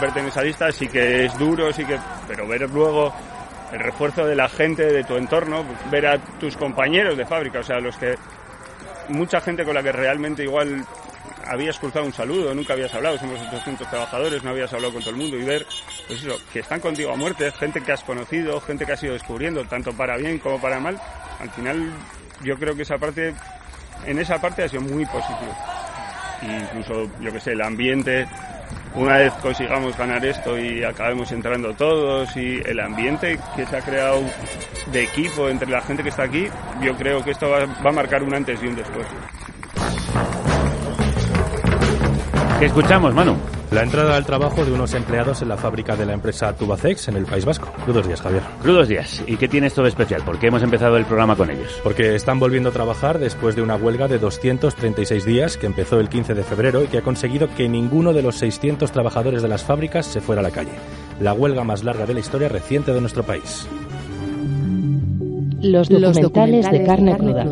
verte en esa lista sí que es duro, sí que, pero ver luego el refuerzo de la gente, de tu entorno, ver a tus compañeros de fábrica, o sea, los que mucha gente con la que realmente igual habías cruzado un saludo, nunca habías hablado, somos 800 trabajadores, no habías hablado con todo el mundo y ver, pues eso, que están contigo a muerte, gente que has conocido, gente que has ido descubriendo, tanto para bien como para mal, al final yo creo que esa parte, en esa parte ha sido muy positivo. incluso, yo que sé, el ambiente, una vez consigamos ganar esto y acabemos entrando todos y el ambiente que se ha creado de equipo entre la gente que está aquí, yo creo que esto va, a marcar un antes y un después. ¿Qué escuchamos, Manu? La entrada al trabajo de unos empleados en la fábrica de la empresa Tubacex en el País Vasco. Crudos días, Javier. Crudos días. ¿Y qué tiene esto de especial? ¿Por qué hemos empezado el programa con ellos? Porque están volviendo a trabajar después de una huelga de 236 días que empezó el 15 de febrero y que ha conseguido que ninguno de los 600 trabajadores de las fábricas se fuera a la calle. La huelga más larga de la historia reciente de nuestro país. Los documentales, de carne, cruda.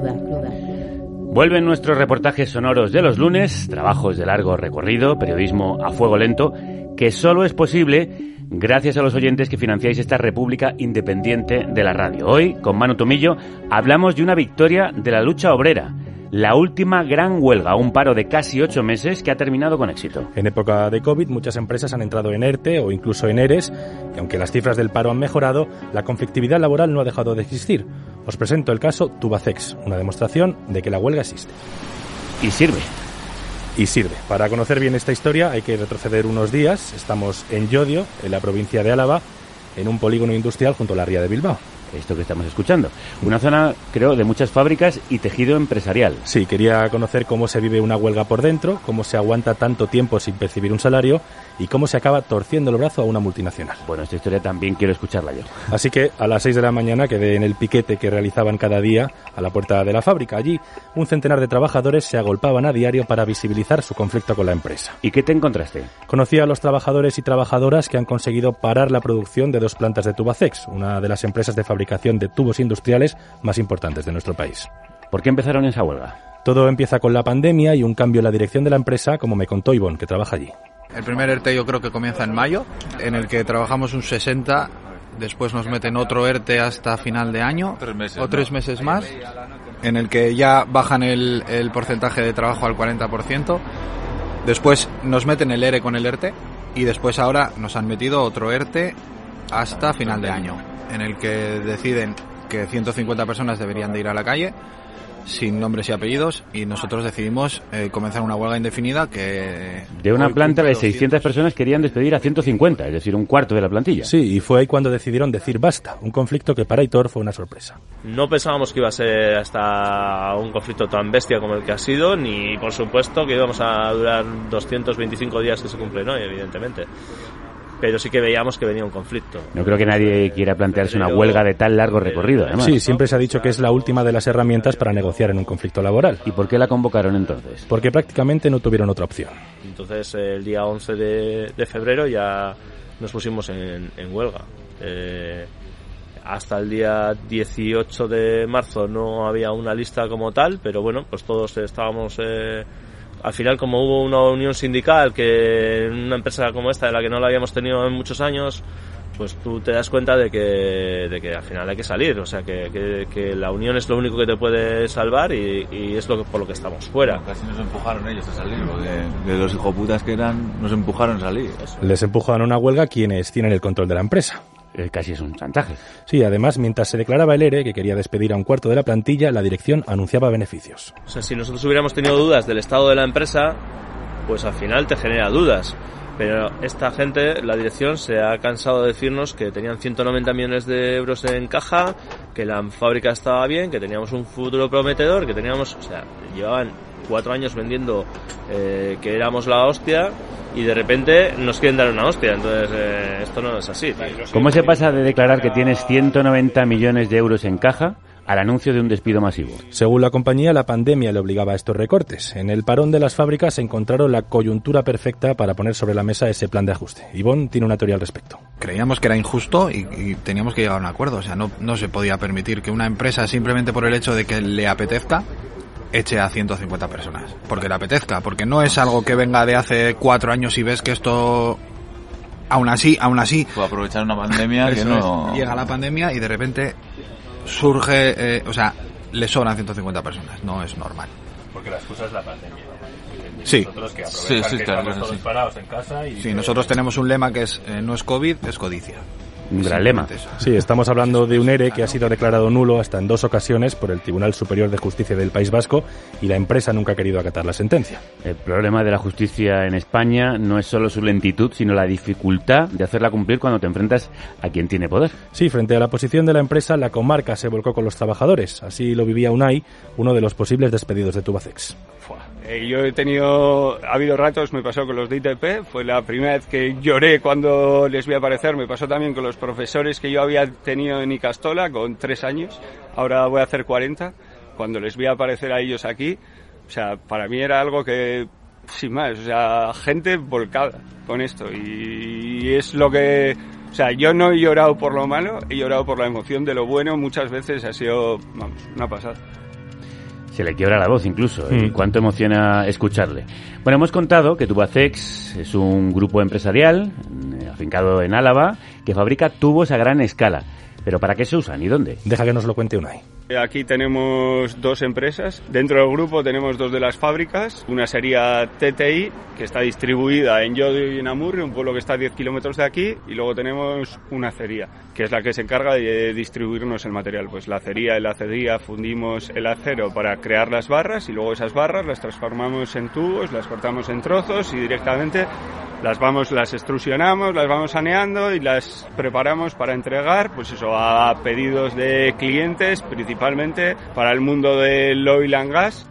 Vuelven nuestros reportajes sonoros de los lunes, trabajos de largo recorrido, periodismo a fuego lento, que solo es posible gracias a los oyentes que financiáis esta República Independiente de la Radio. Hoy, con Manu Tomillo, hablamos de una victoria de la lucha obrera la última gran huelga, un paro de casi ocho meses que ha terminado con éxito. En época de COVID, muchas empresas han entrado en ERTE o incluso en ERES, y aunque las cifras del paro han mejorado, la conflictividad laboral no ha dejado de existir. Os presento el caso Tubacex, una demostración de que la huelga existe. Y sirve. Y sirve. Para conocer bien esta historia hay que retroceder unos días. Estamos en Yodio, en la provincia de Álava, en un polígono industrial junto a la ría de Bilbao esto que estamos escuchando. Una zona, creo, de muchas fábricas y tejido empresarial. Sí, quería conocer cómo se vive una huelga por dentro, cómo se aguanta tanto tiempo sin percibir un salario y cómo se acaba torciendo el brazo a una multinacional. Bueno, esta historia también quiero escucharla yo. Así que a las 6 de la mañana quedé en el piquete que realizaban cada día a la puerta de la fábrica. Allí, un centenar de trabajadores se agolpaban a diario para visibilizar su conflicto con la empresa. ¿Y qué te encontraste? Conocí a los trabajadores y trabajadoras que han conseguido parar la producción de dos plantas de Tubacex, una de las empresas de fabricación de tubos industriales más importantes de nuestro país. ¿Por qué empezaron esa huelga? Todo empieza con la pandemia y un cambio en la dirección de la empresa, como me contó Ivonne, que trabaja allí. El primer ERTE yo creo que comienza en mayo, en el que trabajamos un 60, después nos meten otro ERTE hasta final de año, o tres meses más, en el que ya bajan el, el porcentaje de trabajo al 40%, después nos meten el ERE con el ERTE, y después ahora nos han metido otro ERTE hasta final de año, en el que deciden que 150 personas deberían de ir a la calle, sin nombres y apellidos y nosotros decidimos eh, comenzar una huelga indefinida que... De una planta de 600 personas querían despedir a 150, es decir, un cuarto de la plantilla. Sí, y fue ahí cuando decidieron decir basta, un conflicto que para Hitor fue una sorpresa. No pensábamos que iba a ser hasta un conflicto tan bestia como el que ha sido, ni por supuesto que íbamos a durar 225 días que se cumple, ¿no? Evidentemente pero sí que veíamos que venía un conflicto. No creo que nadie quiera plantearse una huelga de tan largo recorrido, además. Sí, siempre se ha dicho que es la última de las herramientas para negociar en un conflicto laboral. ¿Y por qué la convocaron entonces? Porque prácticamente no tuvieron otra opción. Entonces, el día 11 de, febrero ya nos pusimos en, huelga. Eh, hasta el día 18 de marzo no había una lista como tal, pero bueno, pues todos estábamos... Eh, al final como hubo una unión sindical que en una empresa como esta de la que no la habíamos tenido en muchos años pues tú te das cuenta de que, de que al final hay que salir, o sea que, que, la unión es lo único que te puede salvar y, es lo que, por lo que estamos fuera. Casi nos empujaron ellos a salir, porque de los hijoputas que eran, nos empujaron a salir. Les empujaron a una huelga quienes tienen el control de la empresa. Eh, casi es un chantaje. Sí, además, mientras se declaraba el ERE, que quería despedir a un cuarto de la plantilla, la dirección anunciaba beneficios. O sea, si nosotros hubiéramos tenido dudas del estado de la empresa, pues al final te genera dudas. Pero esta gente, la dirección, se ha cansado de decirnos que tenían 190 millones de euros en caja, que la fábrica estaba bien, que teníamos un futuro prometedor, que teníamos, o sea, llevaban cuatro años vendiendo eh, que éramos la hostia y de repente nos quieren dar una hostia. Entonces, eh, esto no es así. ¿Cómo se pasa de declarar que tienes 190 millones de euros en caja al anuncio de un despido masivo. Según la compañía, la pandemia le obligaba a estos recortes. En el parón de las fábricas encontraron la coyuntura perfecta para poner sobre la mesa ese plan de ajuste. Ivonne tiene una teoría al respecto. Creíamos que era injusto y, y teníamos que llegar a un acuerdo. O sea, no, no se podía permitir que una empresa, simplemente por el hecho de que le apetezca, eche a 150 personas. Porque le apetezca, porque no es algo que venga de hace cuatro años y ves que esto aún así, aún así. Puede aprovechar una pandemia que no. es, llega la pandemia y de repente surge, eh, o sea, le sobran 150 personas. No es normal. Porque la excusa es la pandemia. Sí. Nosotros que Sí, sí, que claro, estamos sí. todos parados en casa y... Sí, nosotros tenemos un lema que es eh, no es COVID, es codicia. Un gran lema. Sí, estamos hablando de un ERE que ha sido declarado nulo hasta en dos ocasiones por el Tribunal Superior de Justicia del País Vasco y la empresa nunca ha querido acatar la sentencia. El problema de la justicia en España no es solo su lentitud, sino la dificultad de hacerla cumplir cuando te enfrentas a quien tiene poder. Sí, frente a la posición de la empresa, la comarca se volcó con los trabajadores. Así lo vivía Unai, uno de los posibles despedidos de Tubacex. Eh, yo he tenido, ha habido ratos, me pasó con los de ITP, fue la primera vez que lloré cuando les vi aparecer, me pasó también con los profesores que yo había tenido en Icastola con tres años, ahora voy a hacer 40, cuando les vi aparecer a ellos aquí, o sea, para mí era algo que, sin más, o sea, gente volcada con esto y, es lo que, o sea, yo no he llorado por lo malo, he llorado por la emoción de lo bueno, muchas veces ha sido, vamos, una pasada. Se le quiebra la voz incluso, y Mm. cuánto emociona escucharle. Bueno, hemos contado que Tubacex es un grupo empresarial eh, afincado en Álava que fabrica tubos a gran escala. Pero ¿para qué se usan y dónde? Deja que nos lo cuente Unai. Aquí tenemos dos empresas. Dentro del grupo tenemos dos de las fábricas. Una sería TTI, que está distribuida en Llodio y en Amurrio, un pueblo que está a 10 kilómetros de aquí. Y luego tenemos una acería, que es la que se encarga de distribuirnos el material. Pues la acería, el acería, fundimos el acero para crear las barras y luego esas barras las transformamos en tubos, las cortamos en trozos y directamente las vamos, las extrusionamos, las vamos saneando y las preparamos para entregar, pues eso, a pedidos de clientes, principalmente para el mundo del oil and gas.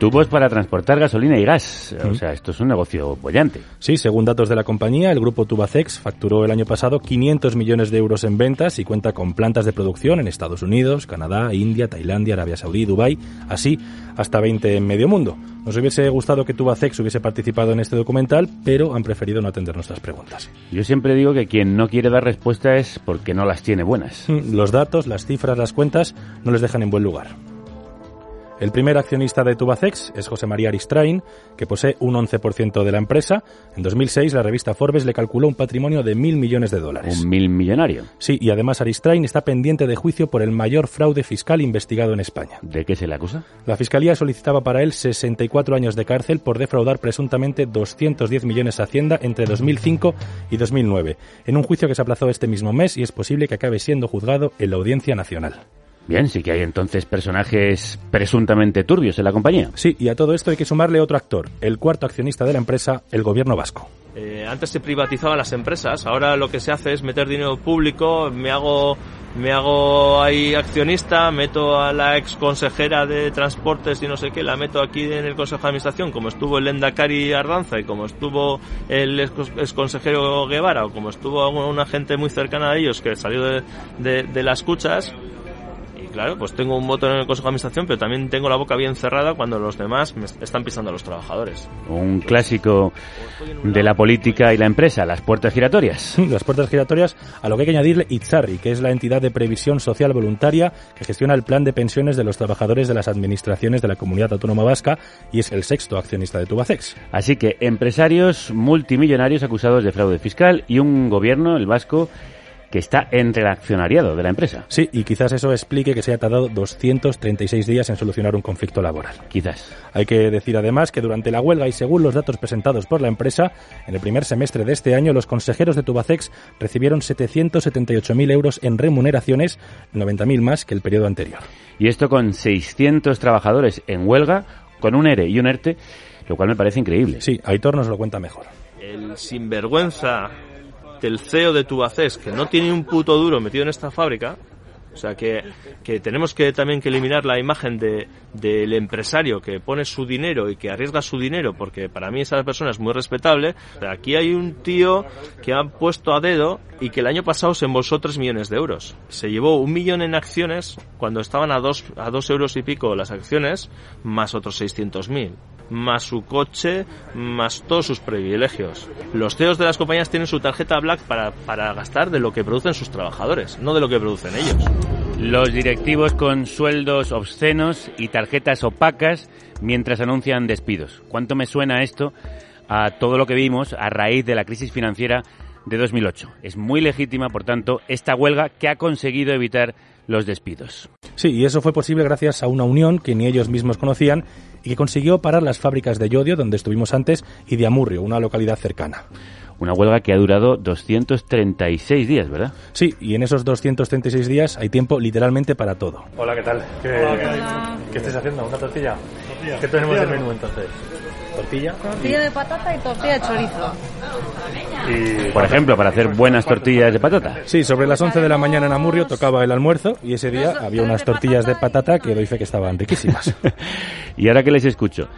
Tubos para transportar gasolina y gas. O Mm. sea, esto es un negocio bollante. Sí, según datos de la compañía, el grupo Tubacex facturó el año pasado 500 millones de euros en ventas y cuenta con plantas de producción en Estados Unidos, Canadá, India, Tailandia, Arabia Saudí, Dubái, así hasta 20 en medio mundo. Nos hubiese gustado que Tubacex hubiese participado en este documental, pero han preferido no atender nuestras preguntas. Yo siempre digo que quien no quiere dar respuesta es porque no las tiene buenas. Los datos, las cifras, las cuentas no les dejan en buen lugar. El primer accionista de Tubacex es José María Aristrain, que posee un 11% de la empresa. En 2006 la revista Forbes le calculó un patrimonio de mil millones de dólares. Un mil millonario. Sí, y además Aristrain está pendiente de juicio por el mayor fraude fiscal investigado en España. ¿De qué se le acusa? La Fiscalía solicitaba para él 64 años de cárcel por defraudar presuntamente 210 millones a Hacienda entre 2005 y 2009, en un juicio que se aplazó este mismo mes y es posible que acabe siendo juzgado en la Audiencia Nacional. Bien, sí que hay entonces personajes presuntamente turbios en la compañía. Sí, y a todo esto hay que sumarle otro actor, el cuarto accionista de la empresa, el gobierno vasco. Eh, antes se privatizaban las empresas, ahora lo que se hace es meter dinero público, me hago me hago ahí accionista, meto a la ex consejera de transportes y no sé qué, la meto aquí en el consejo de administración, como estuvo el Endacari Ardanza y como estuvo el ex, ex consejero Guevara o como estuvo una gente muy cercana a ellos que salió de, de, de las cuchas, claro, pues tengo un voto en el Consejo de Administración, pero también tengo la boca bien cerrada cuando los demás me están pisando a los trabajadores. Un clásico de la política y la empresa, las puertas giratorias. Las puertas giratorias, a lo que hay que añadirle Itzarri, que es la entidad de previsión social voluntaria que gestiona el plan de pensiones de los trabajadores de las administraciones de la Comunidad Autónoma Vasca y es el sexto accionista de Tubacex. Así que empresarios multimillonarios acusados de fraude fiscal y un gobierno, el vasco, que está entre el accionariado de la empresa. Sí, y quizás eso explique que se haya tardado 236 días en solucionar un conflicto laboral. Quizás. Hay que decir además que durante la huelga y según los datos presentados por la empresa, en el primer semestre de este año los consejeros de Tubacex recibieron 778.000 euros en remuneraciones, 90.000 más que el periodo anterior. Y esto con 600 trabajadores en huelga, con un ERE y un ERTE, lo cual me parece increíble. Sí, Aitor nos lo cuenta mejor. el sinvergüenza del CEO de Tubacés, que no tiene un puto duro metido en esta fábrica, o sea que, que tenemos que también que eliminar la imagen de, del empresario que pone su dinero y que arriesga su dinero, porque para mí esa persona es muy respetable. aquí hay un tío que ha puesto a dedo y que el año pasado se embolsó 3 millones de euros. Se llevó un millón en acciones cuando estaban a dos, a dos euros y pico las acciones, más otros 600.000 más su coche, más todos sus privilegios. Los CEOs de las compañías tienen su tarjeta Black para, para gastar de lo que producen sus trabajadores, no de lo que producen ellos. Los directivos con sueldos obscenos y tarjetas opacas mientras anuncian despidos. ¿Cuánto me suena esto a todo lo que vimos a raíz de la crisis financiera de 2008? Es muy legítima, por tanto, esta huelga que ha conseguido evitar los despidos. Sí, y eso fue posible gracias a una unión que ni ellos mismos conocían y que consiguió parar las fábricas de Yodio, donde estuvimos antes, y de Amurrio, una localidad cercana. Una huelga que ha durado 236 días, ¿verdad? Sí, y en esos 236 días hay tiempo literalmente para todo. Hola, ¿qué tal? ¿Qué, ¿qué estáis haciendo? ¿Una tortilla? ¿Qué tenemos de menú entonces? ¿Tortilla? Tortilla de patata y tortilla de chorizo. Y, Por ejemplo, para hacer buenas tortillas de patata. Sí, sobre las 11 de la mañana en Amurrio tocaba el almuerzo y ese día había unas tortillas de patata que doy fe que estaban riquísimas. y ahora que les escucho,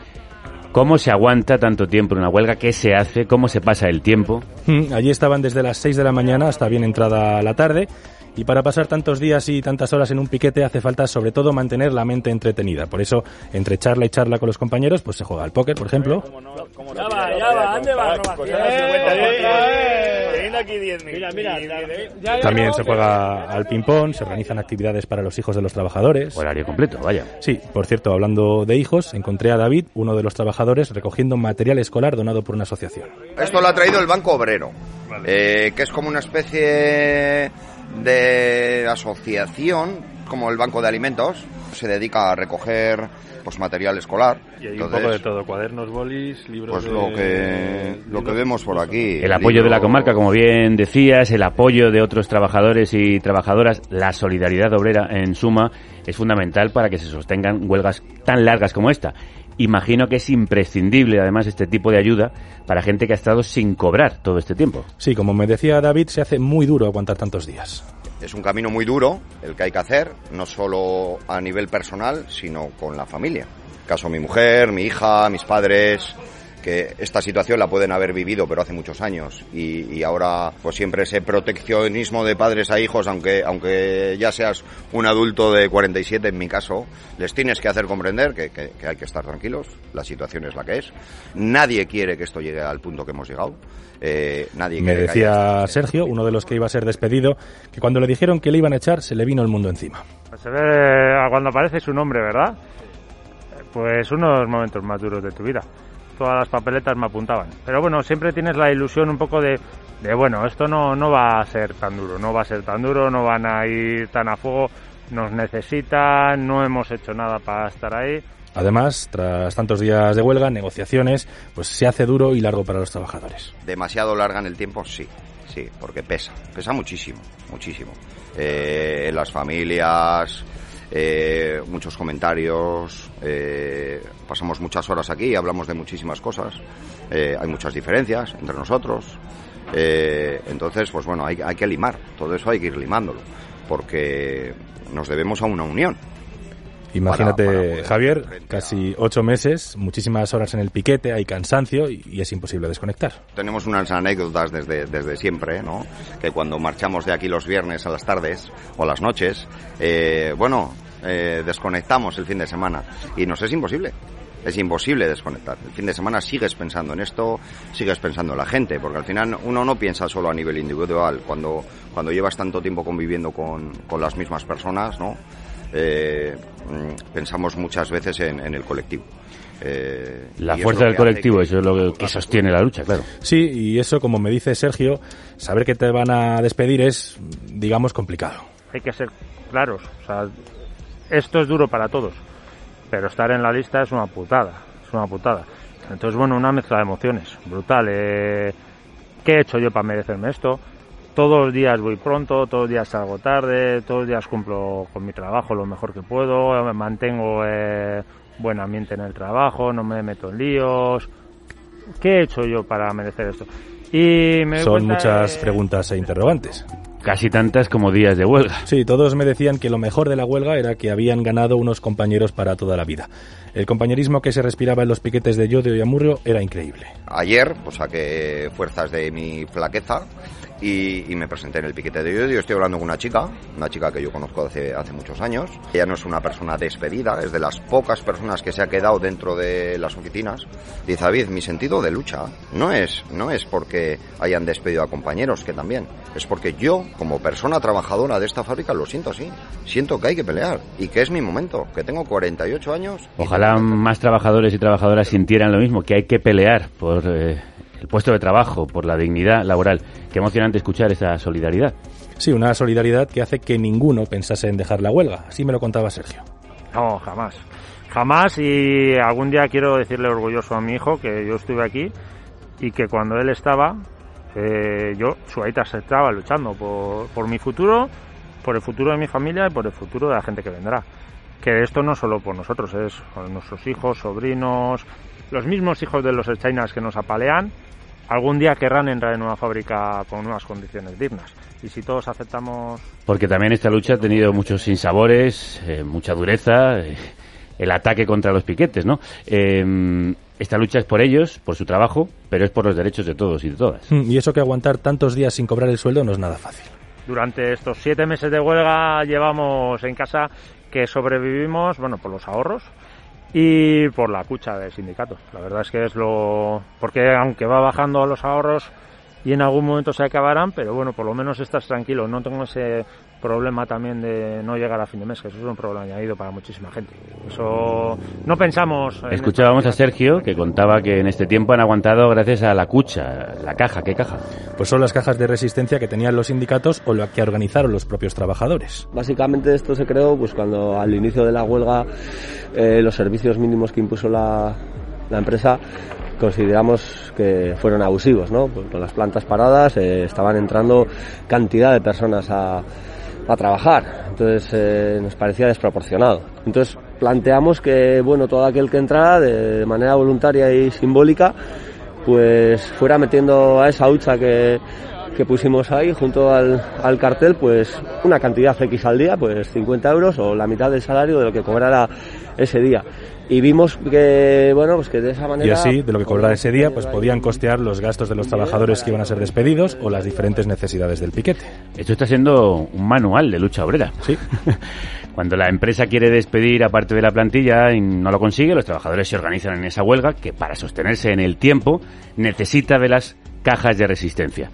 ¿Cómo se aguanta tanto tiempo en una huelga? ¿Qué se hace? ¿Cómo se pasa el tiempo? Mm, allí estaban desde las 6 de la mañana hasta bien entrada la tarde. Y para pasar tantos días y tantas horas en un piquete hace falta sobre todo mantener la mente entretenida. Por eso, entre charla y charla con los compañeros, pues se juega al póker, por ejemplo. Ya va, ya va, ¿dónde va? También se juega al ping-pong, se organizan actividades para los hijos de los trabajadores. Horario completo, vaya. Sí, por cierto, hablando de hijos, encontré a David, uno de los trabajadores, recogiendo material escolar donado por una asociación. Esto lo ha traído el Banco Obrero, eh, que es como una especie de asociación, como el Banco de Alimentos, se dedica a recoger pues material escolar. Y hay un poco de todo, cuadernos, bolis, libros Pues lo que, lo que vemos por aquí. El apoyo de la comarca, como bien decías, el apoyo de otros trabajadores y trabajadoras, la solidaridad obrera, en suma, es fundamental para que se sostengan huelgas tan largas como esta. Imagino que es imprescindible, además, este tipo de ayuda para gente que ha estado sin cobrar todo este tiempo. Sí, como me decía David, se hace muy duro aguantar tantos días. Es un camino muy duro el que hay que hacer, no solo a nivel personal, sino con la familia. Caso mi mujer, mi hija, mis padres, que esta situación la pueden haber vivido, pero hace muchos años. Y, y, ahora, pues siempre ese proteccionismo de padres a hijos, aunque, aunque ya seas un adulto de 47 en mi caso, les tienes que hacer comprender que, que, que hay que estar tranquilos, la situación es la que es. Nadie quiere que esto llegue al punto que hemos llegado. Eh, nadie Me quiere decía Sergio, uno de los que iba a ser despedido, que cuando le dijeron que le iban a echar, se le vino el mundo encima. Se ve cuando aparece su nombre, ¿verdad? Pues uno de los momentos más duros de tu vida todas las papeletas me apuntaban. Pero bueno, siempre tienes la ilusión un poco de, de, bueno, esto no, no va a ser tan duro, no va a ser tan duro, no van a ir tan a fuego, nos necesitan, no hemos hecho nada para estar ahí. Además, tras tantos días de huelga, negociaciones, pues se hace duro y largo para los trabajadores. Demasiado larga en el tiempo, sí, sí, porque pesa, pesa muchísimo, muchísimo. Eh, las familias, eh, muchos comentarios, eh, pasamos muchas horas aquí hablamos de muchísimas cosas, eh, hay muchas diferencias entre nosotros, eh, entonces pues bueno, hay, hay que limar, todo eso hay que ir limándolo, porque nos debemos a una unión. Imagínate, Para- para Javier, casi ocho meses, muchísimas horas en el piquete, hay cansancio y, y es imposible desconectar. Tenemos unas anécdotas desde, desde siempre, ¿no? Que cuando marchamos de aquí los viernes a las tardes o las noches, eh, bueno, eh, desconectamos el fin de semana y nos es imposible. Es imposible desconectar. El fin de semana sigues pensando en esto, sigues pensando en la gente, porque al final uno no piensa solo a nivel individual. Cuando, cuando llevas tanto tiempo conviviendo con, con las mismas personas, ¿no? Eh, mm, pensamos muchas veces en, en el colectivo. Eh, La fuerza del colectivo, que- eso es lo que, que sostiene la lucha, claro. Sí, y eso, como me dice Sergio, saber que te van a despedir es, digamos, complicado. Hay que ser claros, o sea, esto es duro para todos, pero estar en la lista es una putada, es una putada. Entonces, bueno, una mezcla de emociones, brutal. Eh, ¿Qué he hecho yo para merecerme esto? Todos los días voy pronto, todos los días salgo tarde, todos los días cumplo con mi trabajo lo mejor que puedo, eh, mantengo eh, buen ambiente en el trabajo, no me meto en líos. ¿qué he hecho yo para merecer esto? Y me Son cuenta muchas de- preguntas e interrogantes. Casi tantas como días de huelga. Sí, todos me decían que lo mejor de la huelga era que habían ganado unos compañeros para toda la vida. El compañerismo que se respiraba en los piquetes de Llodio y Amurrio era increíble. Ayer pues saqué fuerzas de mi flaqueza y, y me presenté en el piquete de Llodio. Estoy hablando con una chica, una chica que yo conozco hace, hace muchos años. Ella no es una persona despedida, es de las pocas personas que se ha quedado dentro de las oficinas. Dice, David, mi sentido de lucha no es, no es porque hayan despedido a compañeros, que también, es porque yo, como persona trabajadora de esta fábrica, lo siento así. Siento que hay que pelear y que es mi momento, que tengo 48 años. Ojalá más trabajadores y trabajadoras sintieran lo mismo, que hay que pelear por eh, el puesto de trabajo, por la dignidad laboral. Qué emocionante escuchar esa solidaridad. Sí, una solidaridad que hace que ninguno pensase en dejar la huelga. Así me lo contaba Sergio. No, jamás. Jamás y algún día quiero decirle orgulloso a mi hijo que yo estuve aquí y que cuando él estaba, eh, yo, su aita se estaba luchando por, por mi futuro, por el futuro de mi familia y por el futuro de la gente que vendrá. Que esto no solo por nosotros, es por nuestros hijos, sobrinos, los mismos hijos de los chinas que nos apalean, algún día querrán entrar en una fábrica con unas condiciones dignas. Y si todos aceptamos Porque también esta lucha ha tenido muchos sinsabores, eh, mucha dureza, eh, el ataque contra los piquetes, ¿no? Eh, esta lucha es por ellos, por su trabajo, pero es por los derechos de todos y de todas. Mm, Y eso que aguantar tantos días sin cobrar el sueldo no es nada fácil. Durante estos siete meses de huelga llevamos en casa que sobrevivimos, bueno, por los ahorros y por la cucha del sindicato. La verdad es que es lo... porque aunque va bajando los ahorros y en algún momento se acabarán, pero bueno, por lo menos estás tranquilo. No tengo ese problema también de no llegar a fin de mes, que eso es un problema añadido para muchísima gente. Eso no pensamos... en Escuchábamos a Sergio que contaba que en este tiempo han aguantado gracias a la cucha, la caja. ¿Qué caja? Pues son las cajas de resistencia que tenían los sindicatos o la que organizaron los propios trabajadores. Básicamente esto se creó pues cuando al inicio de la huelga eh, los servicios mínimos que impuso la, la empresa consideramos que fueron abusivos, ¿no? Pues con las plantas paradas eh, estaban entrando cantidad de personas a, a trabajar, entonces eh, nos parecía desproporcionado. Entonces planteamos que bueno todo aquel que entrara de, de manera voluntaria y simbólica pues fuera metiendo a esa hucha que, que pusimos ahí junto al, al cartel pues una cantidad X al día, pues 50 euros o la mitad del salario de lo que cobrara ese día. Y vimos que, bueno, pues que de esa manera... Y así, de lo que cobrara ese día, pues podían costear los gastos de los trabajadores que iban a ser despedidos o las diferentes necesidades del piquete. Esto está siendo un manual de lucha obrera. Sí. Cuando la empresa quiere despedir a parte de la plantilla y no lo consigue, los trabajadores se organizan en esa huelga que para sostenerse en el tiempo necesita de las cajas de resistencia.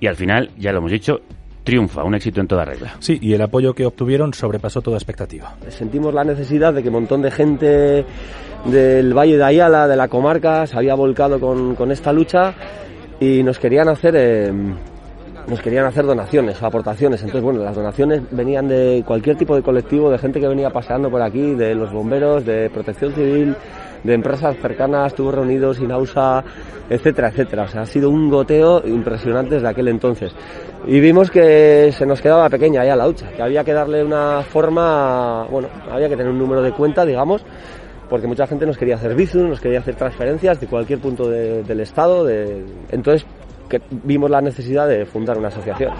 Y al final, ya lo hemos dicho, triunfa, un éxito en toda regla. Sí, y el apoyo que obtuvieron sobrepasó toda expectativa. sentimos la necesidad de que un montón de gente del Valle de Ayala, de la comarca, se había volcado con, con esta lucha y nos querían hacer eh, nos querían hacer donaciones, aportaciones. Entonces, bueno, las donaciones venían de cualquier tipo de colectivo, de gente que venía paseando por aquí, de los bomberos, de protección civil, de empresas cercanas, Tubos Reunidos, Inausa, etcétera, etcétera. O sea, ha sido un goteo impresionante desde aquel entonces. Y vimos que se nos quedaba pequeña ya la hucha, que había que darle una forma, bueno, había que tener un número de cuenta, digamos, porque mucha gente nos quería hacer bizum, nos quería hacer transferencias de cualquier punto de- del Estado. Entonces, que vimos la necesidad de fundar una asociación.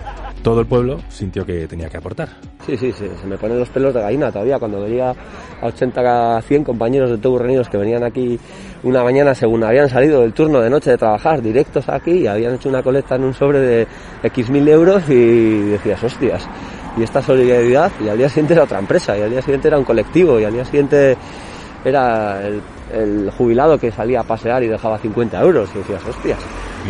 Todo el pueblo sintió que tenía que aportar. Sí, sí, sí, se me ponen los pelos de gallina todavía cuando veía a 80 a 100 compañeros de Tobus Reunidos que venían aquí una mañana según habían salido del turno de noche de trabajar directos aquí y habían hecho una colecta en un sobre de X mil euros y decías, hostias, y esta solidaridad y al día siguiente era otra empresa y al día siguiente era un colectivo y al día siguiente era el, el jubilado que salía a pasear y dejaba 50 euros y decías, hostias.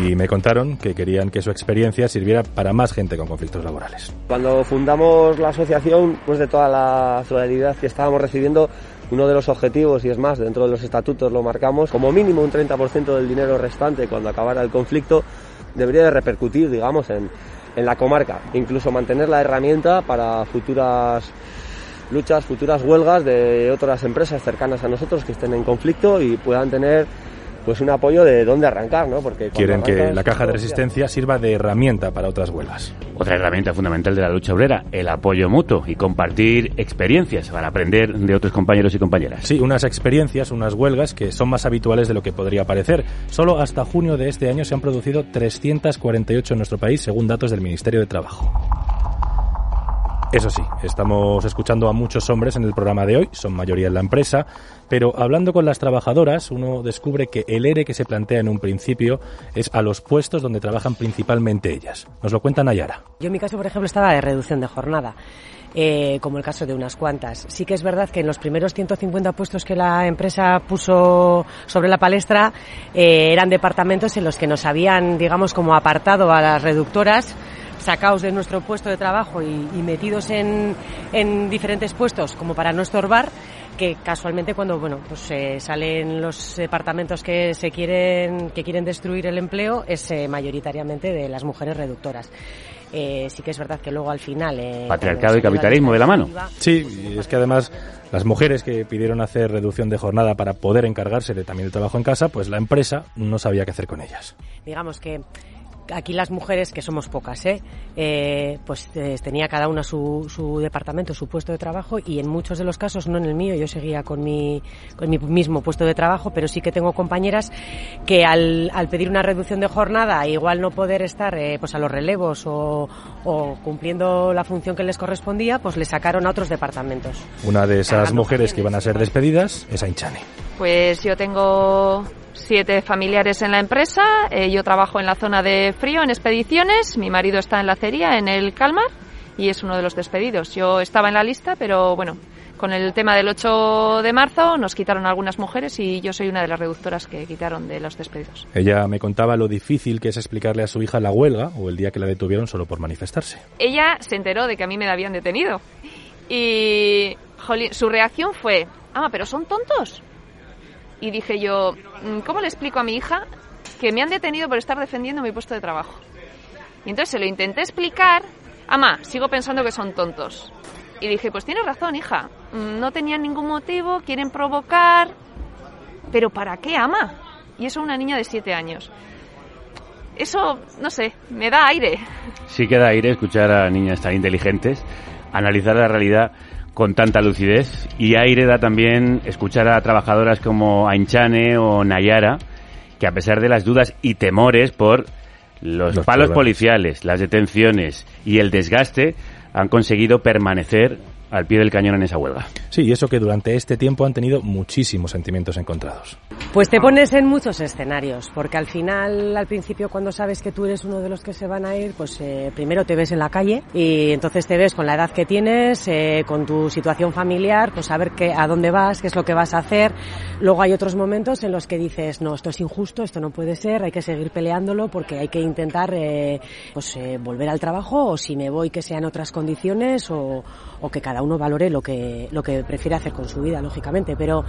Y me contaron que querían que su experiencia sirviera para más gente con conflictos laborales. Cuando fundamos la asociación, pues de toda la solidaridad que estábamos recibiendo, uno de los objetivos, y es más, dentro de los estatutos lo marcamos, como mínimo un 30% del dinero restante cuando acabara el conflicto debería de repercutir, digamos, en, en la comarca. Incluso mantener la herramienta para futuras luchas, futuras huelgas de otras empresas cercanas a nosotros que estén en conflicto y puedan tener pues un apoyo de dónde arrancar, ¿no? Porque quieren que la caja de resistencia sirva de herramienta para otras huelgas. Otra herramienta fundamental de la lucha obrera, el apoyo mutuo y compartir experiencias para aprender de otros compañeros y compañeras. Sí, unas experiencias, unas huelgas que son más habituales de lo que podría parecer. Solo hasta junio de este año se han producido 348 en nuestro país, según datos del Ministerio de Trabajo. Eso sí, estamos escuchando a muchos hombres en el programa de hoy, son mayoría en la empresa, pero hablando con las trabajadoras, uno descubre que el ERE que se plantea en un principio es a los puestos donde trabajan principalmente ellas. Nos lo cuenta Nayara. Yo en mi caso, por ejemplo, estaba de reducción de jornada. Eh, como el caso de unas cuantas. Sí que es verdad que en los primeros 150 puestos que la empresa puso sobre la palestra eh, eran departamentos en los que nos habían, digamos, como apartado a las reductoras sacados de nuestro puesto de trabajo y, y metidos en, en, diferentes puestos como para no estorbar que casualmente cuando bueno pues eh, salen los departamentos que se quieren que quieren destruir el empleo es eh, mayoritariamente de las mujeres reductoras. Eh, sí que es verdad que luego al final eh, patriarcado y capitalismo de la mano. sí y es que además las mujeres que pidieron hacer reducción de jornada para poder encargarse de también el trabajo en casa pues la empresa no sabía qué hacer con ellas. digamos que aquí las mujeres, que somos pocas, ¿eh? Eh, pues eh, tenía cada una su, su, departamento, su puesto de trabajo y en muchos de los casos, no en el mío, yo seguía con mi, con mi mismo puesto de trabajo, pero sí que tengo compañeras que al, al pedir una reducción de jornada, igual no poder estar eh, pues a los relevos o, o, cumpliendo la función que les correspondía, pues le sacaron a otros departamentos. Una de esas mujeres que iban a ser despedidas es Ainchane. Pues yo tengo siete familiares en la empresa. Eh, yo trabajo en la zona de frío, en expediciones. Mi marido está en la acería, en el Calmar, y es uno de los despedidos. Yo estaba en la lista, pero bueno, con el tema del 8 de marzo nos quitaron algunas mujeres y yo soy una de las reductoras que quitaron de los despedidos. Ella me contaba lo difícil que es explicarle a su hija la huelga o el día que la detuvieron solo por manifestarse. Ella se enteró de que a mí me habían detenido. Y jolín, su reacción fue, ah, pero son tontos. Y dije yo, mm, ¿cómo le explico a mi hija que me han detenido por estar defendiendo mi puesto de trabajo? Y entonces se lo intenté explicar. Ama, sigo pensando que son tontos. Y dije, pues tienes razón, hija. No tenían ningún motivo, quieren provocar. Pero ¿para qué, ama? Y eso una niña de siete años. Eso, no sé, me da aire. Sí que da aire escuchar a niñas tan inteligentes, analizar la realidad con tanta lucidez. Y aire da también escuchar a trabajadoras como Ainchane o Nayara que a pesar de las dudas y temores por los, los palos policiales, las detenciones y el desgaste han conseguido permanecer al pie del cañón en esa huelga. Sí, y eso que durante este tiempo han tenido muchísimos sentimientos encontrados. Pues te pones en muchos escenarios, porque al final, al principio, cuando sabes que tú eres uno de los que se van a ir, pues eh, primero te ves en la calle y entonces te ves con la edad que tienes, eh, con tu situación familiar, pues saber qué, a dónde vas, qué es lo que vas a hacer. Luego hay otros momentos en los que dices, no, esto es injusto, esto no puede ser, hay que seguir peleándolo porque hay que intentar eh, pues, eh, volver al trabajo o si me voy que sean otras condiciones o, o que cada uno valore lo que, lo que prefiere hacer con su vida, lógicamente, pero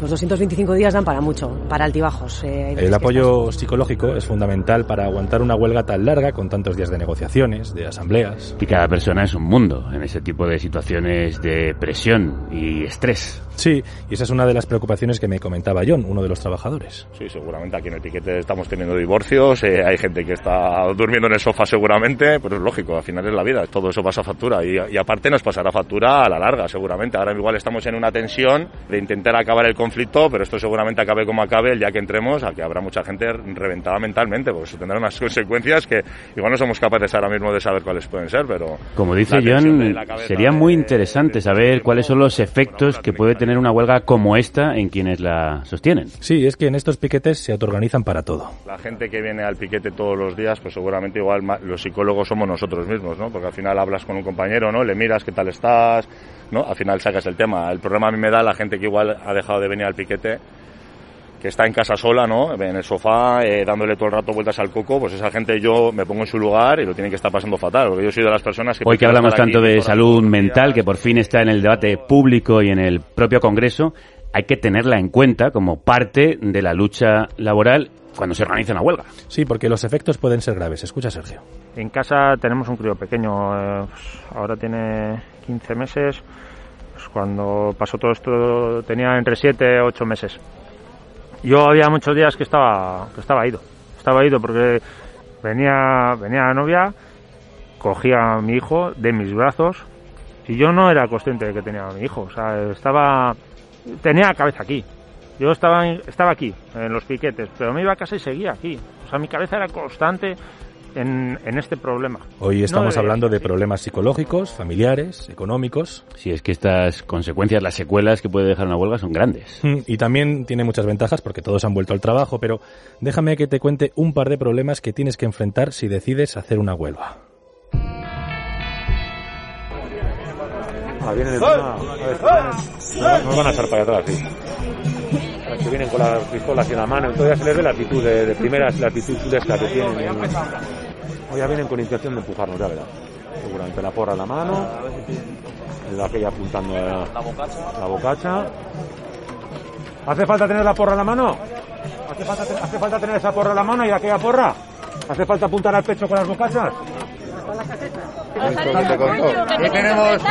los 225 días dan para mucho, para altibajos. Eh, el apoyo psicológico es fundamental para aguantar una huelga tan larga con tantos días de negociaciones, de asambleas. Y cada persona es un mundo en ese tipo de situaciones de presión y estrés. Sí, y esa es una de las preocupaciones que me comentaba John, uno de los trabajadores. Sí, seguramente aquí en el Etiquete estamos teniendo divorcios, eh, hay gente que está durmiendo en el sofá seguramente, pero es lógico, al final es la vida, todo eso pasa factura y, y aparte nos pasará factura a la larga seguramente. Ahora igual estamos en una tensión de intentar acabar el conflicto, pero esto seguramente acabe como acabe el día que entremos, a que habrá mucha gente reventada mentalmente, porque eso tendrá unas consecuencias que igual no somos capaces ahora mismo de saber cuáles pueden ser, pero... Como dice John, sería muy interesante saber cuáles son los efectos que puede tener una huelga como esta en quienes la sostienen. Sí, es que en estos piquetes se autoorganizan para todo. La gente que viene al piquete todos los días, pues seguramente igual los psicólogos somos nosotros mismos, ¿no? Porque al final hablas con un compañero, ¿no? Le miras qué tal estás, ¿no? Al final sacas el tema. El problema a mí me da la gente que igual ha dejado de venir al piquete que está en casa sola, ¿no? En el sofá, eh, dándole todo el rato vueltas al coco, pues esa gente yo me pongo en su lugar y lo tienen que estar pasando fatal, porque yo soy de las personas que... Hoy que hablamos tanto de salud mental, que por fin está en el debate público y en el propio Congreso, hay que tenerla en cuenta como parte de la lucha laboral cuando se organiza una huelga. Sí, porque los efectos pueden ser graves. Escucha, Sergio. En casa tenemos un crío pequeño, eh, ahora tiene 15 meses. Pues cuando pasó todo esto tenía entre 7 y 8 meses yo había muchos días que estaba, que estaba ido. Estaba ido porque venía, venía la novia, cogía a mi hijo de mis brazos y yo no era consciente de que tenía a mi hijo. O sea, estaba, tenía la cabeza aquí. Yo estaba, estaba aquí, en los piquetes, pero me iba a casa y seguía aquí. O sea, mi cabeza era constante en, en este problema. Hoy estamos No hablando de problemas psicológicos, familiares, económicos. Si es que estas consecuencias, las secuelas que puede dejar una huelga son grandes. Mm, Y también tiene muchas ventajas porque todos han vuelto al trabajo, pero déjame que te cuente un par de problemas que tienes que enfrentar si decides hacer una huelga. Ah, vienen encima. Nos van a echar para atrás, sí. Que vienen con las pistolas en la mano, entonces ya se les ve la actitud de, de primeras, la actitud de esta que tienen. O ya vienen con intención de empujarnos, ya verás. Seguramente la porra en la mano, la aquella apuntando a la bocacha. ¿Hace falta tener la porra en la mano? ¿Hace falta, te- hace falta tener esa porra en la mano y aquella porra? ¿Hace falta apuntar al pecho con las bocachas? Hoy tenemos,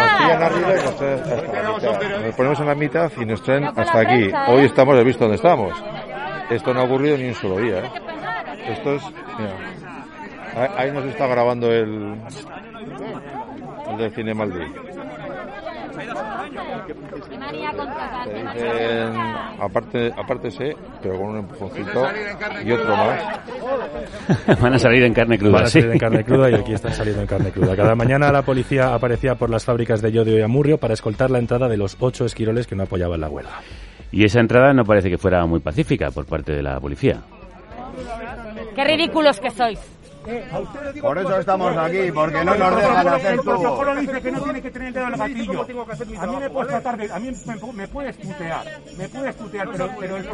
nos ponemos en la mitad y nos traen hasta aquí. Hoy estamos, he visto dónde estamos. Esto no ha ocurrido ni un solo día. ¿eh? Esto es, mira, ahí, nos está grabando el, el del cine Maldi. Dicen, aparte, aparte sé, pero con un empujoncito y otro más. Van a salir en carne cruda, Van a salir sí. en carne cruda y aquí están saliendo en carne cruda. Cada mañana la policía aparecía por las fábricas de Yodio y Amurrio para escoltar la entrada de los ocho esquiroles que no apoyaban la huelga. Y esa entrada no parece que fuera muy pacífica por parte de la policía. Qué ridículos que sois. Por eso estamos aquí, porque no nos dejan hacer El todo. protocolo dice que no tiene que tener el dedo en el gatillo. A mí me puedes tratar de, a mí me, puedes tutear, me puedes tutear, pero, pero, el,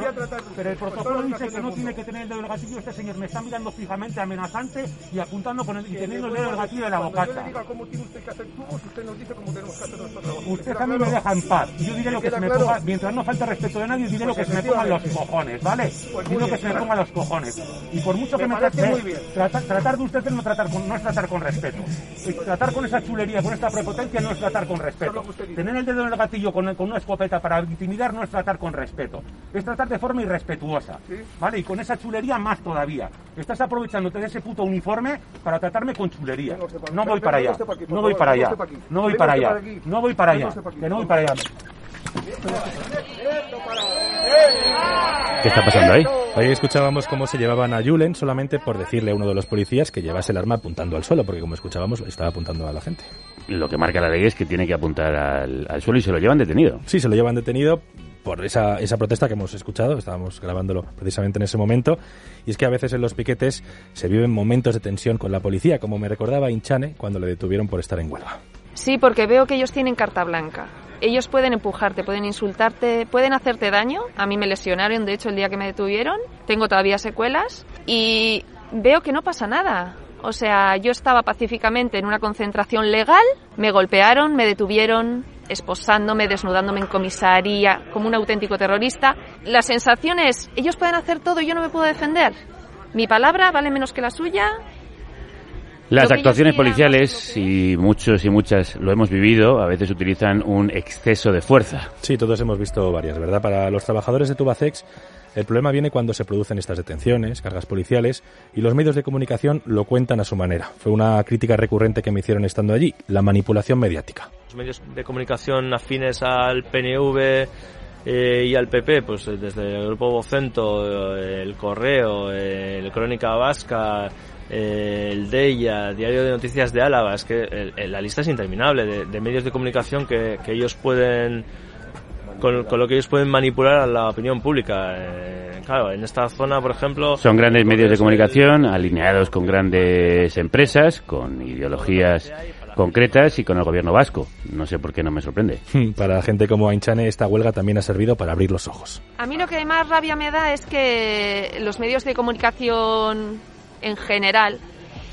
pero el protocolo dice que no tiene que tener el dedo en el gatillo. Este señor me está mirando fijamente, amenazante y apuntando con el, y teniendo el dedo en el gatillo de la bocacha. Usted a mí me deja en paz. Yo diré lo que se me ponga, mientras no falte respeto de nadie, diré lo que se me pongan los cojones, ¿vale? Diré lo que se me pongan los cojones. Y por mucho que me trate, tratar de usted no, tratar con, no es tratar con respeto. Y tratar con esa chulería, con esta prepotencia, no es tratar con respeto. Tener el dedo en el gatillo con, con una escopeta para intimidar no es tratar con respeto. Es tratar de forma irrespetuosa. ¿Vale? Y con esa chulería más todavía. Estás aprovechándote de ese puto uniforme para tratarme con chulería. No voy para allá. No voy para allá. No voy para allá. No voy para allá. Que no voy para allá. ¿Qué está pasando ahí? Ahí escuchábamos cómo se llevaban a Julen solamente por decirle a uno de los policías que llevase el arma apuntando al suelo, porque como escuchábamos estaba apuntando a la gente. Lo que marca la ley es que tiene que apuntar al, al suelo y se lo llevan detenido. Sí, se lo llevan detenido por esa, esa protesta que hemos escuchado, estábamos grabándolo precisamente en ese momento, y es que a veces en los piquetes se viven momentos de tensión con la policía, como me recordaba Inchane cuando le detuvieron por estar en huelga. Sí, porque veo que ellos tienen carta blanca. Ellos pueden empujarte, pueden insultarte, pueden hacerte daño. A mí me lesionaron, de hecho, el día que me detuvieron. Tengo todavía secuelas y veo que no pasa nada. O sea, yo estaba pacíficamente en una concentración legal, me golpearon, me detuvieron, esposándome, desnudándome en comisaría, como un auténtico terrorista. La sensación es, ellos pueden hacer todo y yo no me puedo defender. Mi palabra vale menos que la suya. Las actuaciones policiales, y muchos y muchas lo hemos vivido, a veces utilizan un exceso de fuerza. Sí, todos hemos visto varias, ¿verdad? Para los trabajadores de Tubacex, el problema viene cuando se producen estas detenciones, cargas policiales, y los medios de comunicación lo cuentan a su manera. Fue una crítica recurrente que me hicieron estando allí, la manipulación mediática. Los medios de comunicación afines al PNV eh, y al PP, pues desde el Grupo Vocento, eh, el Correo, eh, el Crónica Vasca, eh, el DEIA, Diario de Noticias de Álava, es que el- el- la lista es interminable de, de medios de comunicación que, que ellos pueden con, con lo que ellos pueden manipular a la opinión pública. Eh, claro, en esta zona, por ejemplo... Son grandes medios de comunicación alineados con grandes empresas, con ideologías concretas y con el gobierno vasco. No sé por qué no me sorprende. Para gente como Ainchane, esta huelga también ha servido para abrir los ojos. A mí lo que más rabia me da es que los medios de comunicación en general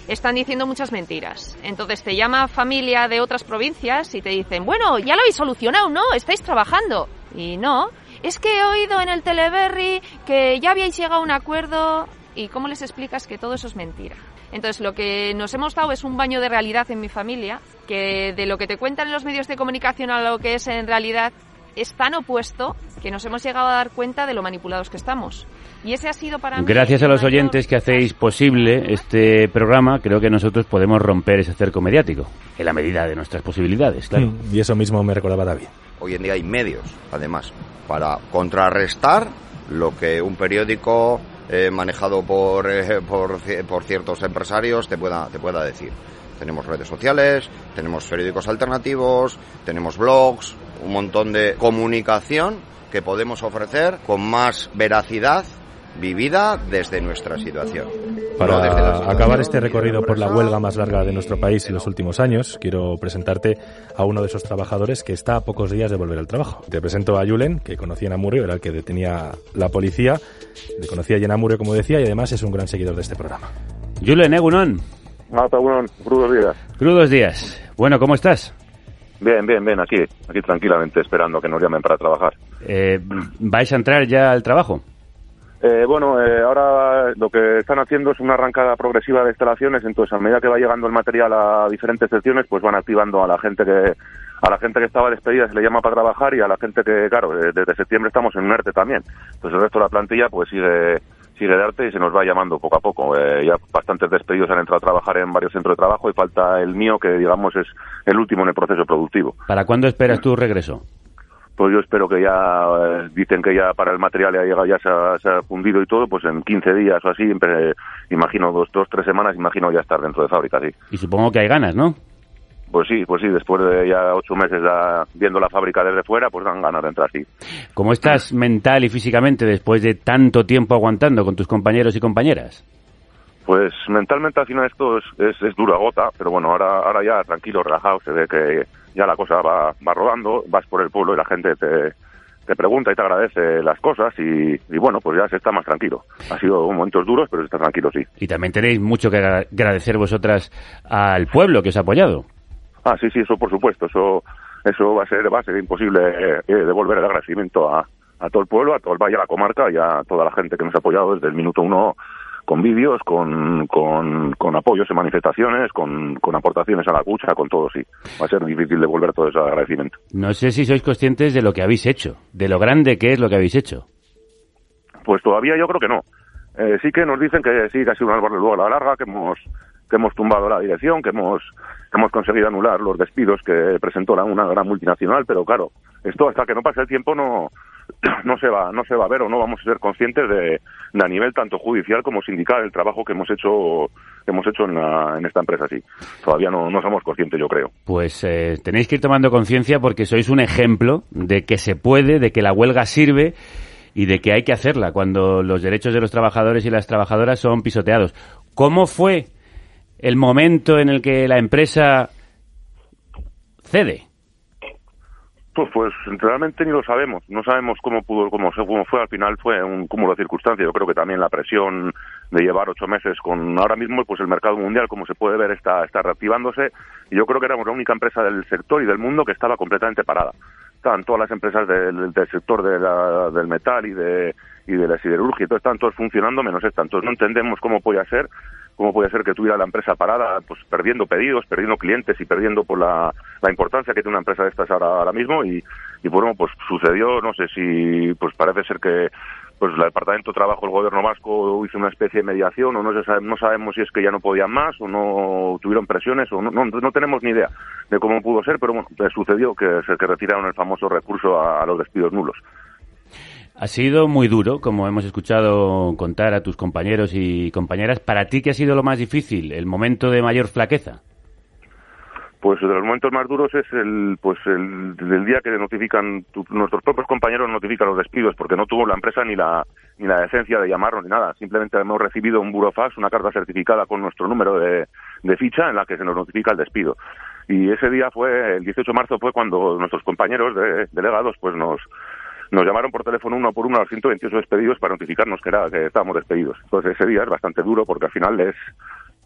están diciendo muchas mentiras. Entonces te llama familia de otras provincias y te dicen, bueno, ya lo habéis solucionado, ¿no? Estáis trabajando. Y no, es que he oído en el Teleberry que ya habíais llegado a un acuerdo y cómo les explicas que todo eso es mentira. Entonces lo que nos hemos dado es un baño de realidad en mi familia, que de lo que te cuentan en los medios de comunicación a lo que es en realidad es tan opuesto que nos hemos llegado a dar cuenta de lo manipulados que estamos. Y ese ha sido para mí... Gracias a los mayor- oyentes que hacéis posible este programa, creo que nosotros podemos romper ese cerco mediático, en la medida de nuestras posibilidades, claro. Mm, Y eso mismo me recordaba David. Hoy en día hay medios, además, para contrarrestar lo que un periódico eh, manejado por, eh, por, por ciertos empresarios te pueda, te pueda decir. Tenemos redes sociales, tenemos periódicos alternativos, tenemos blogs, un montón de comunicación que podemos ofrecer con más veracidad vivida desde nuestra situación. Para No desde la situación acabar este recorrido por la huelga más larga de nuestro país en los últimos años, quiero presentarte a uno de esos trabajadores que está a pocos días de volver al trabajo. Te presento a Julen, que conocía en Amurrio, era el que detenía la policía. Le conocía allí en Amurrio, como decía, y además es un gran seguidor de este programa. Julen Egunon, Hasta uno, crudos días. crudos días. Bueno, ¿cómo estás? Bien, bien, bien, aquí, aquí tranquilamente esperando que nos llamen para trabajar. Eh, ¿Vais a entrar ya al trabajo? Eh, bueno, eh, ahora lo que están haciendo es una arrancada progresiva de instalaciones, entonces a medida que va llegando el material a diferentes secciones, pues van activando a la gente que a la gente que estaba despedida se le llama para trabajar y a la gente que, claro, eh, desde septiembre estamos en un ERTE también. Entonces el resto de la plantilla pues sigue sigue de arte y se nos va llamando poco a poco. Eh, ya bastantes despedidos han entrado a trabajar en varios centros de trabajo y falta el mío que digamos es el último en el proceso productivo. ¿Para cuándo esperas tu regreso? Pues yo espero que ya, eh, dicen que ya para el material ya ha llegado, ya se ha, se ha fundido y todo, pues en 15 días o así, imagino dos, dos, tres semanas, imagino ya estar dentro de fábrica, sí. Y supongo que hay ganas, ¿no? Pues sí, pues sí, después de ya ocho meses viendo la fábrica desde fuera, pues dan ganas de entrar, sí. ¿Cómo estás mental y físicamente después de tanto tiempo aguantando con tus compañeros y compañeras? Pues mentalmente al final esto es, es, es dura gota, pero bueno, ahora, ahora ya tranquilo, relajado, se ve que ya la cosa va, va rodando, vas por el pueblo y la gente te, te pregunta y te agradece las cosas y, y bueno, pues ya se está más tranquilo. Ha sido momentos duros, pero se está tranquilo, sí. Y también tenéis mucho que agra- agradecer vosotras al pueblo que os ha apoyado. Ah, sí, sí, eso por supuesto, eso eso va a ser va a ser imposible eh, eh, devolver el agradecimiento a, a todo el pueblo, a todo el valle, a la comarca y a toda la gente que nos ha apoyado desde el minuto uno con vídeos, con, con, con apoyos en manifestaciones, con, con aportaciones a la cucha, con todo, sí. Va a ser difícil devolver todo ese agradecimiento. No sé si sois conscientes de lo que habéis hecho, de lo grande que es lo que habéis hecho. Pues todavía yo creo que no. Eh, sí que nos dicen que sí, que ha sido una luego a la larga, que hemos que hemos tumbado la dirección, que hemos que hemos conseguido anular los despidos que presentó la- una gran multinacional, pero claro, esto hasta que no pase el tiempo no no se va no se va a ver o no vamos a ser conscientes de, a nivel tanto judicial como sindical el trabajo que hemos hecho hemos hecho en, la- en esta empresa sí todavía no, no somos conscientes yo creo Pues eh, tenéis que ir tomando conciencia porque sois un ejemplo de que se puede, de que la huelga sirve y de que hay que hacerla cuando los derechos de los trabajadores y las trabajadoras son pisoteados. ¿Cómo fue el momento en el que la empresa cede? Pues, pues realmente ni lo sabemos. No sabemos cómo pudo, cómo, cómo fue. Al final fue un cúmulo de circunstancias. Yo creo que también la presión de llevar ocho meses con ahora mismo, pues el mercado mundial, como se puede ver, está, está reactivándose. Y yo creo que éramos la única empresa del sector y del mundo que estaba completamente parada. Estaban todas las empresas del, sector de la- del metal y de, y de la siderurgia y todo están todos funcionando menos esta. Entonces no entendemos cómo puede ser cómo puede ser que tuviera la empresa parada, pues perdiendo pedidos, perdiendo clientes y perdiendo por la, la importancia que tiene una empresa de estas ahora, ahora mismo y, y bueno, pues sucedió, no sé si, pues parece ser que pues el Departamento de Trabajo del Gobierno Vasco hizo una especie de mediación o no se sabe- no sabemos si es que ya no podían más o no tuvieron presiones o no, no, no tenemos ni idea de cómo pudo ser, pero bueno, sucedió que se que retiraron el famoso recurso a los despidos nulos. Ha sido muy duro, como hemos escuchado contar a tus compañeros y compañeras. ¿Para ti qué ha sido lo más difícil? ¿El momento de mayor flaqueza? Pues de los momentos más duros es el pues el, el día que notifican tu- nuestros propios compañeros notifican los despidos porque no tuvo la empresa ni la ni la decencia de llamarnos ni nada simplemente hemos recibido un burofax una carta certificada con nuestro número de, de ficha en la que se nos notifica el despido y ese día fue el 18 de marzo fue cuando nuestros compañeros de, delegados pues nos nos llamaron por teléfono uno por uno a los 128 despedidos para notificarnos que era que estábamos despedidos entonces ese día es bastante duro porque al final es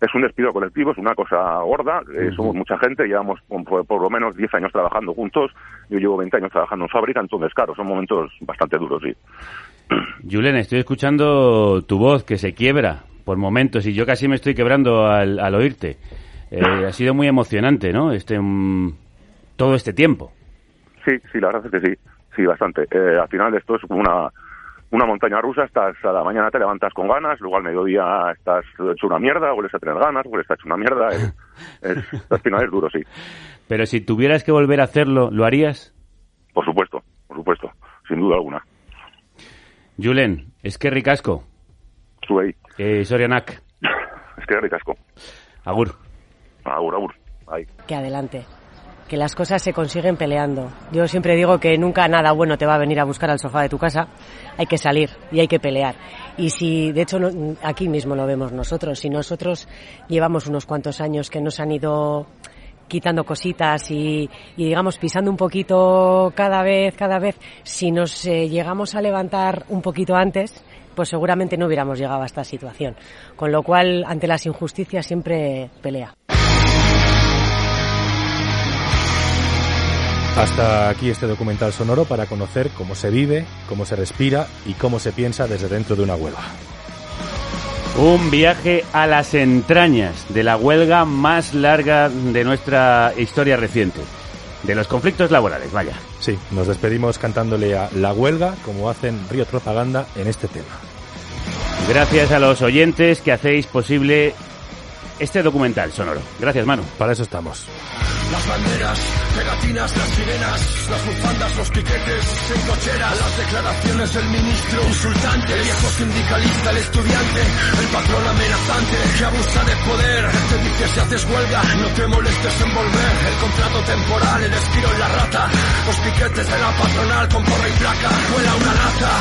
es un despido colectivo, es una cosa gorda, eh, somos mucha gente, llevamos por, por lo menos 10 años trabajando juntos, yo llevo 20 años trabajando en fábrica, entonces claro, son momentos bastante duros, sí. Julen, estoy escuchando tu voz que se quiebra por momentos y yo casi me estoy quebrando al, al oírte. Eh, ha sido muy emocionante, ¿no? Este, mm, todo este tiempo. Sí, sí, la verdad es que sí. Sí, bastante. Eh, al final esto es como una, una montaña rusa, estás a la mañana te levantas con ganas, luego al mediodía estás hecho una mierda, vuelves a tener ganas, vuelves a hecho una mierda. Es, es- al final es duro, sí. Pero si tuvieras que volver a hacerlo, ¿lo harías? Por supuesto, por supuesto, sin duda alguna. Julen, es que ricasco. Zuei. Eh, Sorianak. Es que ricasco. Agur. Agur, agur. Ahí. Que adelante. Que las cosas se consiguen peleando. Yo siempre digo que nunca nada bueno te va a venir a buscar al sofá de tu casa. Hay que salir y hay que pelear. Y si, de hecho, no- aquí mismo lo vemos nosotros. Si nosotros llevamos unos cuantos años que nos han ido quitando cositas y, y, digamos pisando un poquito cada vez, cada vez, si nos eh, llegamos a levantar un poquito antes, pues seguramente no hubiéramos llegado a esta situación. Con lo cual, ante las injusticias siempre pelea. Hasta aquí este documental sonoro para conocer cómo se vive, cómo se respira y cómo se piensa desde dentro de una huelga. Un viaje a las entrañas de la huelga más larga de nuestra historia reciente. De los conflictos laborales, vaya. Sí, nos despedimos cantándole a La Huelga, como hacen Río Propaganda en este tema. Gracias a los oyentes que hacéis posible este documental sonoro. Gracias, Manu. Para eso estamos. Las banderas, pegatinas, las sirenas, las bufandas, los piquetes, en cocheras, las declaraciones del ministro, insultante, el viejo sindicalista, el estudiante, el patrón amenazante, que abusa de poder, dice si haces huelga, no te molestes en volver, el contrato temporal, el estiro en la rata, los piquetes de la patronal con porra y placa, vuela una lata,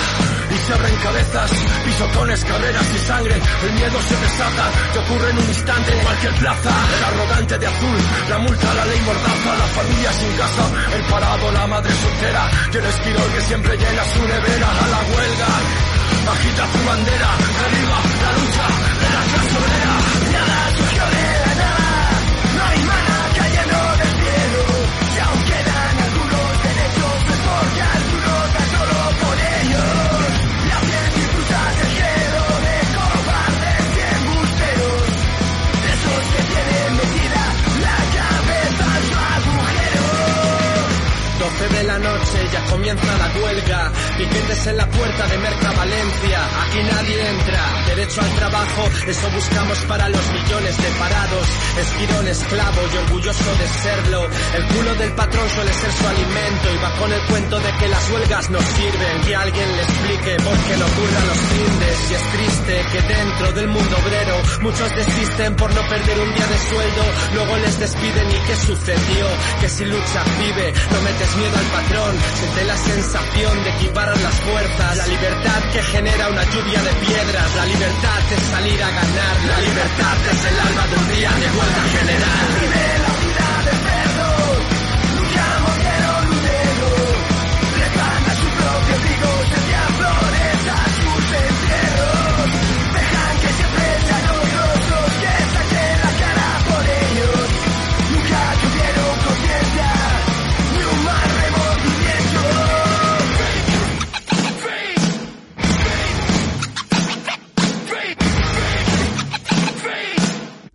y se abren cabezas, pisotones, carreras y sangre, el miedo se desata, te ocurre en un instante. En cualquier plaza, el arrogante de azul, la multa, la ley mordaza, la familia sin casa, el parado, la madre soltera, y el esquirol que siempre llena su nevera. A la huelga, agita su bandera, arriba la lucha de la clase de la noche comienza la huelga, piquetes en la puerta de Merca Valencia, aquí nadie entra, derecho al trabajo, eso buscamos para los millones de parados, esquirón esclavo y orgulloso de serlo, el culo del patrón suele ser su alimento y va con el cuento de que las huelgas nos sirven, que alguien le explique por qué no ocurran los findes y es triste que dentro del mundo obrero muchos desisten por no perder un día de sueldo, luego les despiden y qué sucedió, que si luchas vive, no metes miedo al patrón, la sensación de equiparar las fuerzas, la libertad que genera una lluvia de piedras, la libertad de salir a ganar, la libertad es el alma de un día de huelga general.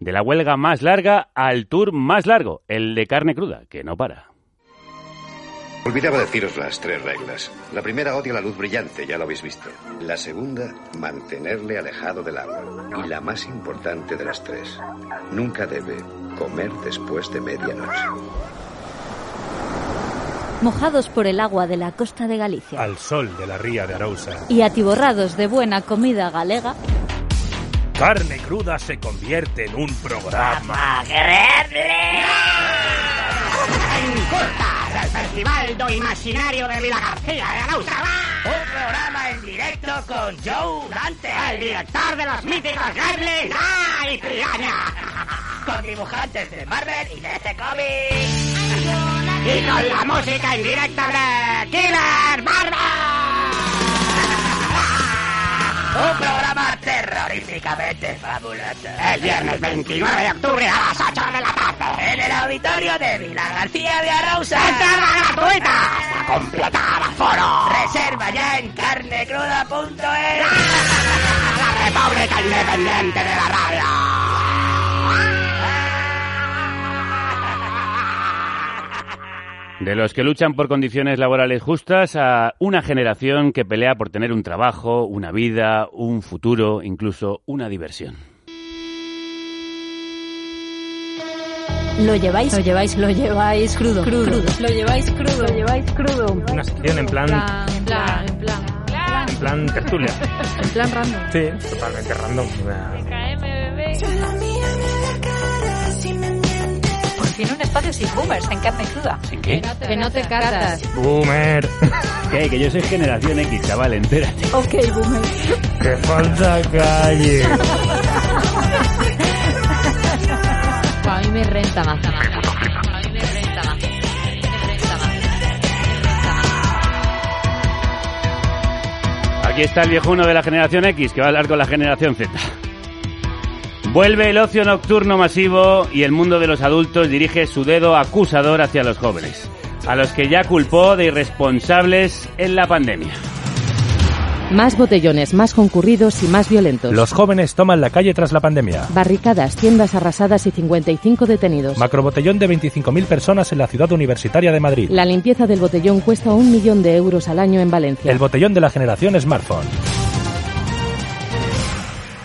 De la huelga más larga al tour más largo, el de carne cruda, que no para. Olvidaba deciros las tres reglas. La primera odia la luz brillante, ya lo habéis visto. La segunda, mantenerle alejado del agua. Y la más importante de las tres, nunca debe comer después de medianoche. Mojados por el agua de la costa de Galicia Al sol de la ría de Arousa. y atiborrados de buena comida galega, Carne cruda se convierte en un programa. El Festival do Imaginario de Vila García de Arauza. Un programa en directo con Joe Dante, el director de los míticos Gremlins ¡Ah! y Piranha. Con dibujantes de Marvel y de este cómic. Y con la música en directo de Killer Marvel. Un programa terroríficamente fabuloso. El viernes 29 de octubre a las 8 de la tarde. En el auditorio de Vila García de Arauza. ¡Entrada gratuita! Hasta completar aforo. Reserva ya en carnecruda.es. La República Independiente de la Radio. De los que luchan por condiciones laborales justas a una generación que pelea por tener un trabajo, una vida, un futuro, incluso una diversión. Lo lleváis, lo lleváis, lo lleváis crudo, crudo. Lo lleváis crudo. Lo lleváis crudo. Una sección en plan, En plan, en plan. en plan tertulia. En plan random. Sí, totalmente random. Por fin un espacio sin boomers, en carne cruda. ¿En qué? Que no te catas. Boomer. ¿Qué? Que yo soy generación X, chaval, entérate. Ok, boomer. Que falta calle. A mí me renta más. A mí me renta más. Me renta más. Aquí está el viejuno de la generación X que va a hablar con la generación Z. Vuelve el ocio nocturno masivo y el mundo de los adultos dirige su dedo acusador hacia los jóvenes, a los que ya culpó de irresponsables en la pandemia. Más botellones, más concurridos y más violentos. Los jóvenes toman la calle tras la pandemia. Barricadas, tiendas arrasadas y 55 detenidos. Macrobotellón de 25.000 personas en la ciudad universitaria de Madrid. La limpieza del botellón cuesta un millón de euros al año en Valencia. El botellón de la generación smartphone.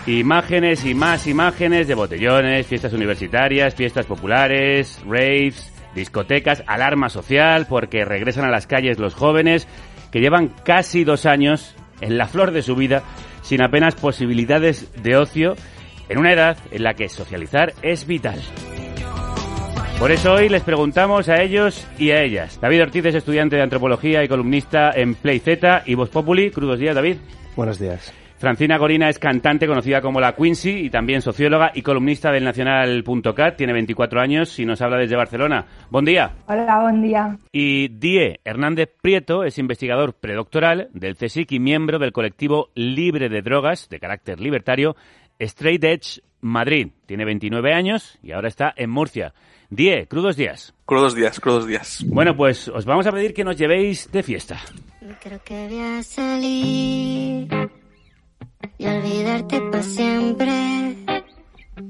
Imágenes y más imágenes de botellones, fiestas universitarias, fiestas populares, raves, discotecas, alarma social, porque regresan a las calles los jóvenes que llevan casi dos años en la flor de su vida sin apenas posibilidades de ocio en una edad en la que socializar es vital. Por eso hoy les preguntamos a ellos y a ellas. David Ortiz es estudiante de antropología y columnista en Play Z y Voz Populi. Crudos días, David. Buenos días. Francina Gorina es cantante conocida como la Quincy y también socióloga y columnista del Nacional.cat. Tiene 24 años y nos habla desde Barcelona. Buen día. Hola, buen día. Y Die Hernández Prieto es investigador predoctoral del CSIC y miembro del colectivo Libre de Drogas, de carácter libertario, Straight Edge Madrid. Tiene 29 años y ahora está en Murcia. Die, crudos días. Crudos días, crudos días. Bueno, pues os vamos a pedir que nos llevéis de fiesta. Creo que voy a salir y olvidarte para siempre.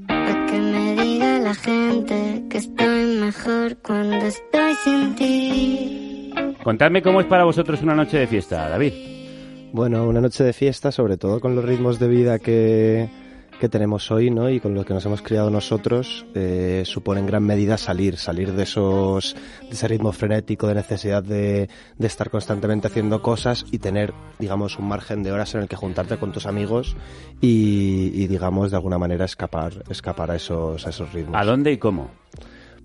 Pa' que me diga la gente que estoy mejor cuando estoy sin ti. Contadme cómo es para vosotros una noche de fiesta, David. Bueno, una noche de fiesta, sobre todo con los ritmos de vida que, que tenemos hoy, ¿no? Y con los que nos hemos criado nosotros, eh, supone en gran medida salir, salir de esos, de ese ritmo frenético, de necesidad de, de estar constantemente haciendo cosas y tener, digamos, un margen de horas en el que juntarte con tus amigos y, y, digamos, de alguna manera escapar, escapar a esos, a esos ritmos. ¿A dónde y cómo?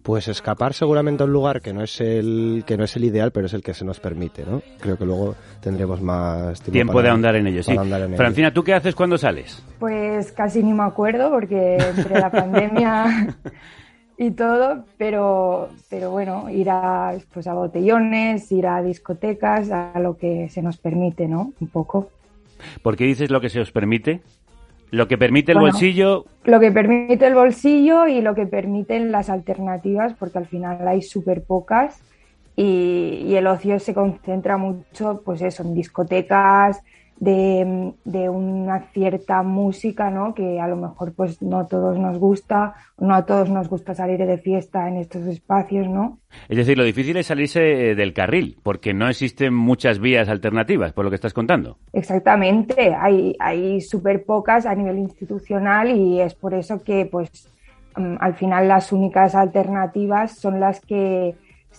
Pues escapar seguramente a un lugar que no es el que no es el ideal, pero es el que se nos permite, ¿no? Creo que luego tendremos más tiempo, Tiempo para- de ahondar en ello, sí. en. Francina, ¿tú qué haces cuando sales? Pues casi ni me acuerdo porque entre la pandemia y todo, pero, pero bueno, ir a, pues a botellones, ir a discotecas, a lo que se nos permite, ¿no? Un poco. Porque dices lo que se os permite. Lo que permite el Bueno. bolsillo, Lo que permite el bolsillo y lo que permiten las alternativas, porque al final hay súper pocas y, y el ocio se concentra mucho, pues eso, en discotecas de, de una cierta música, ¿no? Que a lo mejor pues no a todos nos gusta, no a todos nos gusta salir de fiesta en estos espacios, ¿no? es decir, lo difícil es salirse eh, del carril, porque no existen muchas vías alternativas, por lo que estás contando. Exactamente, hay, hay súper pocas a nivel institucional y es por eso que pues mm, al final las únicas alternativas son las que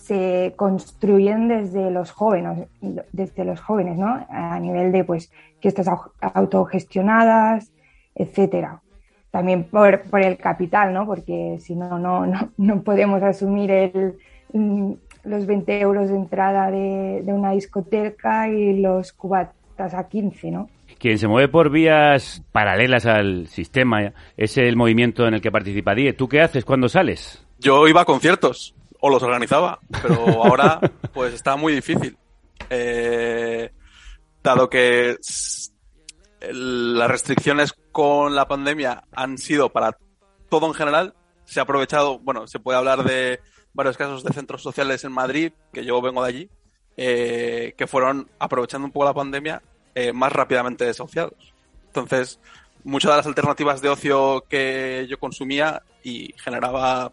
se construyen desde los jóvenes, desde los jóvenes, ¿no? A nivel de pues fiestas au- autogestionadas, etcétera. También por, por el capital, ¿no? Porque si no, no, no, no podemos asumir el, mm, los 20 euros de entrada de, de una discoteca y los cubatas a 15, ¿no? Quien se mueve por vías paralelas al sistema es el movimiento en el que participa Die. ¿Tú qué haces cuando sales? Yo iba a conciertos, o los organizaba, pero ahora pues está muy difícil. Eh, dado que las restricciones con la pandemia han sido para todo en general, se ha aprovechado, bueno, se puede hablar de varios casos de centros sociales en Madrid, que yo vengo de allí, eh, que fueron aprovechando un poco la pandemia eh, más rápidamente desahuciados. Entonces, muchas de las alternativas de ocio que yo consumía y generaba,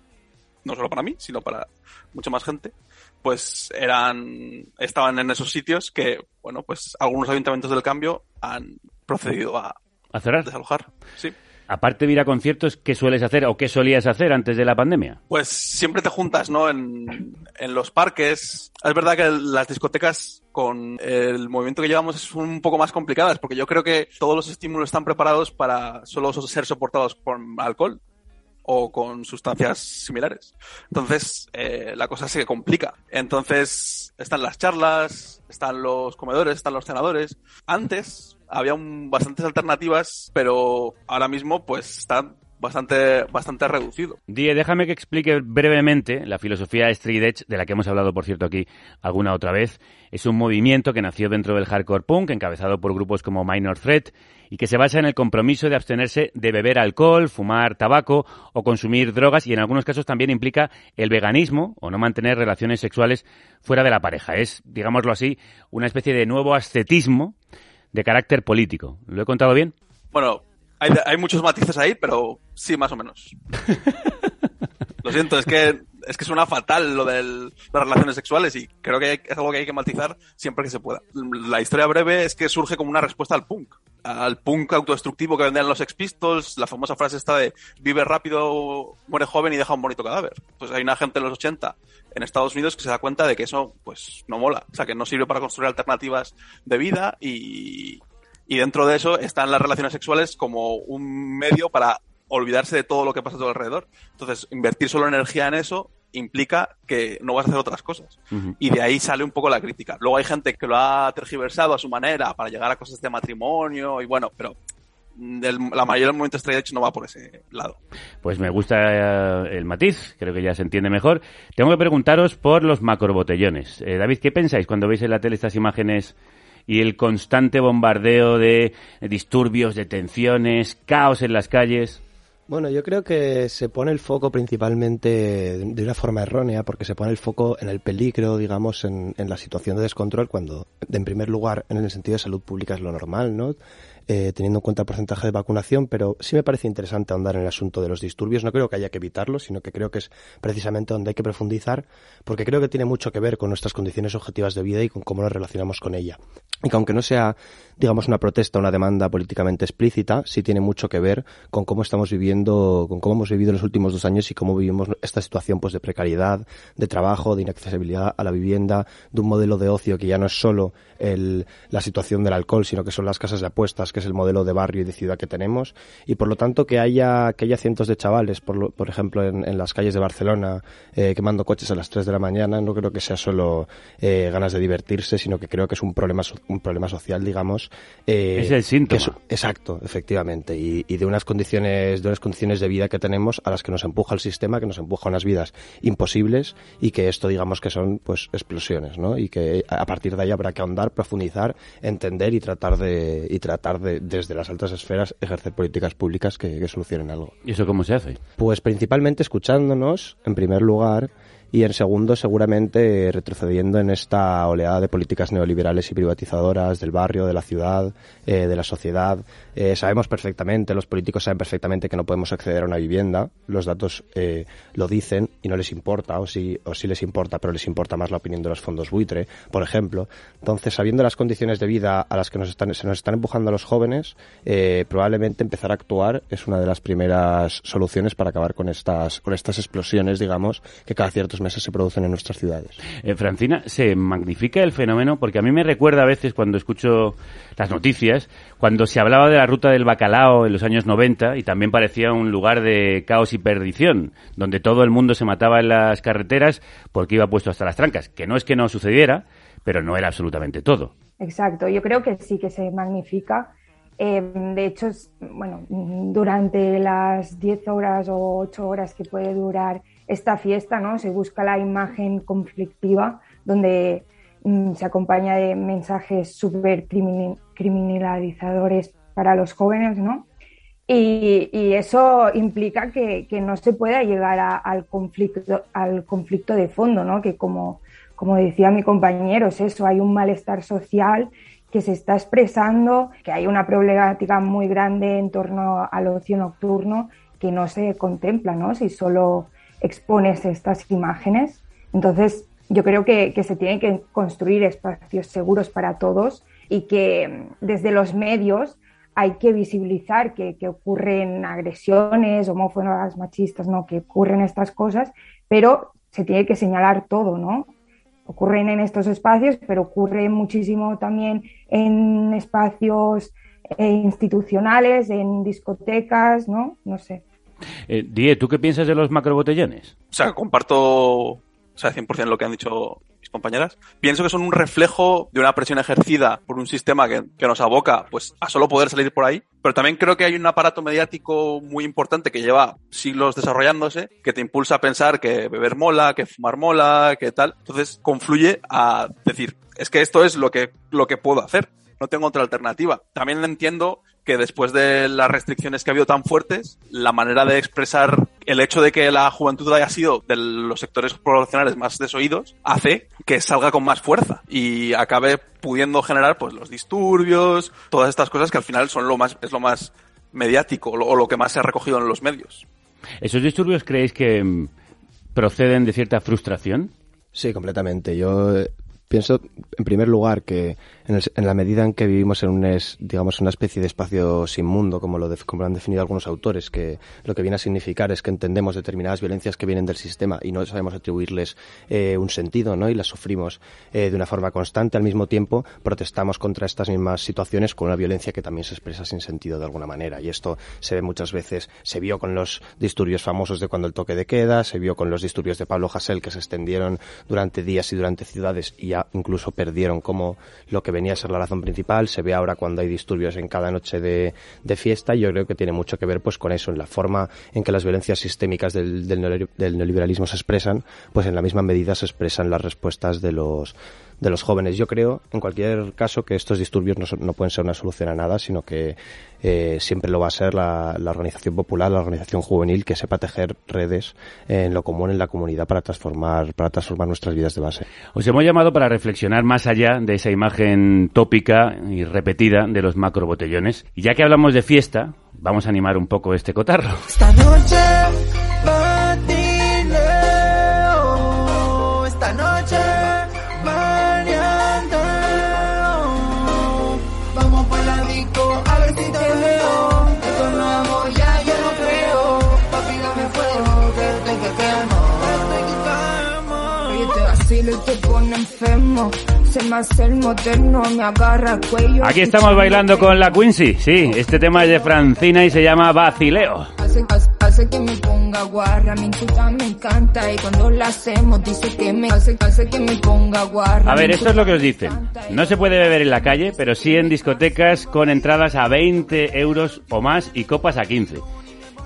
no solo para mí, sino para mucha más gente, pues eran, estaban en esos sitios que, bueno, pues algunos ayuntamientos del cambio han procedido a, ¿A cerrar? desalojar. Sí. Aparte de ir a conciertos, ¿qué sueles hacer o qué solías hacer antes de la pandemia? Pues siempre te juntas, ¿no? En, en los parques. Es verdad que las discotecas con el movimiento que llevamos es un poco más complicadas, porque yo creo que todos los estímulos están preparados para solo ser soportados por alcohol o con sustancias similares. Entonces, eh, la cosa se complica. Entonces, están las charlas, están los comedores, están los cenadores. Antes había un- bastantes alternativas, pero ahora mismo pues están bastante, bastante reducido. Die, déjame que explique brevemente la filosofía Street Edge, de la que hemos hablado, por cierto, aquí alguna otra vez. Es un movimiento que nació dentro del hardcore punk, encabezado por grupos como Minor Threat, y que se basa en el compromiso de abstenerse de beber alcohol, fumar tabaco o consumir drogas, y en algunos casos también implica el veganismo o no mantener relaciones sexuales fuera de la pareja. Es, digámoslo así, una especie de nuevo ascetismo de carácter político. ¿Lo he contado bien? Bueno, hay, hay muchos matices ahí, pero sí, más o menos. Lo siento, es que es que suena fatal lo de las relaciones sexuales y creo que es algo que hay que matizar siempre que se pueda. La historia breve es que surge como una respuesta al punk. Al punk autodestructivo que vendían los Sex Pistols, la famosa frase esta de vive rápido, muere joven y deja un bonito cadáver. Pues hay una gente en los 80 en Estados Unidos que se da cuenta de que eso pues no mola, o sea que no sirve para construir alternativas de vida y, y dentro de eso están las relaciones sexuales como un medio para olvidarse de todo lo que pasa a tu alrededor. Entonces, invertir solo energía en eso implica que no vas a hacer otras cosas. Y de ahí sale un poco la crítica. Luego hay gente que lo ha tergiversado a su manera para llegar a cosas de matrimonio y bueno, pero del- la mayoría del movimiento Straight Edge no va por ese lado. Pues me gusta eh, el matiz, creo que ya se entiende mejor. Tengo que preguntaros por los macrobotellones. Eh, David, ¿qué pensáis cuando veis en la tele estas imágenes y el constante bombardeo de disturbios, detenciones, caos en las calles? Bueno, yo creo que se pone el foco principalmente de una forma errónea, porque se pone el foco en el peligro, digamos, en, en la situación de descontrol, cuando, en primer lugar, en el sentido de salud pública es lo normal, ¿no? Eh, teniendo en cuenta el porcentaje de vacunación, pero sí me parece interesante ahondar en el asunto de los disturbios. No creo que haya que evitarlos, sino que creo que es precisamente donde hay que profundizar, porque creo que tiene mucho que ver con nuestras condiciones objetivas de vida y con cómo nos relacionamos con ella. Y que aunque no sea, digamos, una protesta, una demanda políticamente explícita, sí tiene mucho que ver con cómo estamos viviendo, con cómo hemos vivido los últimos dos años y cómo vivimos esta situación pues de precariedad, de trabajo, de inaccesibilidad a la vivienda, de un modelo de ocio que ya no es solo el, la situación del alcohol, sino que son las casas de apuestas, que es el modelo de barrio y de ciudad que tenemos. Y por lo tanto que haya, que haya cientos de chavales, por, lo- por ejemplo, en, en las calles de Barcelona, eh, quemando coches a las 3 de la mañana, no creo que sea solo eh, ganas de divertirse, sino que creo que es un problema, un problema social, digamos. Eh, Es el síntoma. es- exacto, efectivamente. Y, y de unas condiciones, de unas condiciones de vida que tenemos a las que nos empuja el sistema, que nos empuja a unas vidas imposibles y que esto digamos que son pues explosiones, ¿no? Y que a partir de ahí habrá que ahondar, profundizar, entender y tratar de, y tratar de, desde las altas esferas, ejercer políticas públicas que, que solucionen algo. ¿Y eso cómo se hace? Pues principalmente escuchándonos, en primer lugar, y en segundo, seguramente retrocediendo en esta oleada de políticas neoliberales y privatizadoras del barrio, de la ciudad, eh, de la sociedad. Eh, sabemos perfectamente, los políticos saben perfectamente que no podemos acceder a una vivienda. Los datos eh, lo dicen y no les importa, o sí, o sí les importa, pero les importa más la opinión de los fondos buitre, por ejemplo. Entonces, sabiendo las condiciones de vida a las que nos están, se nos están empujando a los jóvenes, eh, probablemente empezar a actuar es una de las primeras soluciones para acabar con estas, con estas explosiones, digamos, que cada ciertos meses se producen en nuestras ciudades. Eh, Francina, se magnifica el fenómeno porque a mí me recuerda a veces cuando escucho las noticias, cuando se hablaba de la ruta del bacalao en los años 90 y también parecía un lugar de caos y perdición, donde todo el mundo se mataba en las carreteras porque iba puesto hasta las trancas, que no es que no sucediera, pero no era absolutamente todo. Exacto, yo creo que sí que se magnifica. Eh, de hecho, es- bueno, mm, durante las 10 horas o 8 horas que puede durar esta fiesta, ¿no? Se busca la imagen conflictiva, donde mm, se acompaña de mensajes súper criminalizadores para los jóvenes, ¿no? Y, eso implica que, no se pueda llegar al, conflicto, al conflicto de fondo, ¿no? Que como, como decía mi compañero, es eso, hay un malestar social que se está expresando, que hay una problemática muy grande en torno al ocio nocturno que no se contempla, ¿no? Si solo expones estas imágenes. Entonces, yo creo que, se tienen que construir espacios seguros para todos y que mm, desde los medios hay que visibilizar que, que, ocurren agresiones homófobas, machistas, ¿no? que ocurren estas cosas, pero se tiene que señalar todo, ¿no? Ocurren en estos espacios, pero ocurre muchísimo también en espacios eh, institucionales, en discotecas, ¿no? No sé. Eh, Die, ¿tú qué piensas de los macrobotellones? O sea, comparto o sea, 100% lo que han dicho mis compañeras. Pienso que son un reflejo de una presión ejercida por un sistema que, que, nos aboca pues, a solo poder salir por ahí. Pero también creo que hay un aparato mediático muy importante que lleva siglos desarrollándose, que te impulsa a pensar que beber mola, que fumar mola, que tal. Entonces confluye a decir, es que esto es lo que, lo que puedo hacer. No tengo otra alternativa. También entiendo que después de las restricciones que ha habido tan fuertes, la manera de expresar el hecho de que la juventud haya sido de los sectores poblacionales más desoídos hace que salga con más fuerza y acabe pudiendo generar pues los disturbios, todas estas cosas que al final son lo más es lo más mediático o lo, o lo que más se ha recogido en los medios. ¿Esos disturbios creéis que mm, proceden de cierta frustración? Sí, completamente. Yo pienso, en primer lugar, que en, el, en, la medida en que vivimos en un, es, digamos, una especie de espacio sin mundo, como lo, de, como lo han definido algunos autores, que lo que viene a significar es que entendemos determinadas violencias que vienen del sistema y no sabemos atribuirles eh, un sentido, ¿no? Y las sufrimos eh, de una forma constante. Al mismo tiempo, protestamos contra estas mismas situaciones con una violencia que también se expresa sin sentido de alguna manera. Y esto se ve muchas veces, se vio con los disturbios famosos de cuando el toque de queda, se vio con los disturbios de Pablo Hasél que se extendieron durante días y durante ciudades y ya incluso perdieron como lo que venía a ser la razón principal, se ve ahora cuando hay disturbios en cada noche de, de, fiesta y yo creo que tiene mucho que ver pues con eso, en la forma en que las violencias sistémicas del, del, del neoliberalismo se expresan, pues en la misma medida se expresan las respuestas de los de los jóvenes. Yo creo, en cualquier caso, que estos disturbios no, no pueden ser una solución a nada, sino que eh, siempre lo va a ser la, la, organización popular, la organización juvenil, que sepa tejer redes en lo común en la comunidad para transformar, para transformar nuestras vidas de base. Os hemos llamado para reflexionar más allá de esa imagen tópica y repetida de los macrobotellones. Y ya que hablamos de fiesta, vamos a animar un poco este cotarro. Esta noche enfermo. Se me hace el moderno, me agarra el cuello. Aquí estamos bailando con la Quincy. Sí, este tema es de Francina y se llama Vacileo. Hace, hace, hace que me ponga guarra, mi puta me encanta y cuando la hacemos dice que me hace, hace que me ponga guarra. A ver, esto es lo que os dicen. No se puede beber en la calle, pero sí en discotecas con entradas a 20 euros o más y copas a 15.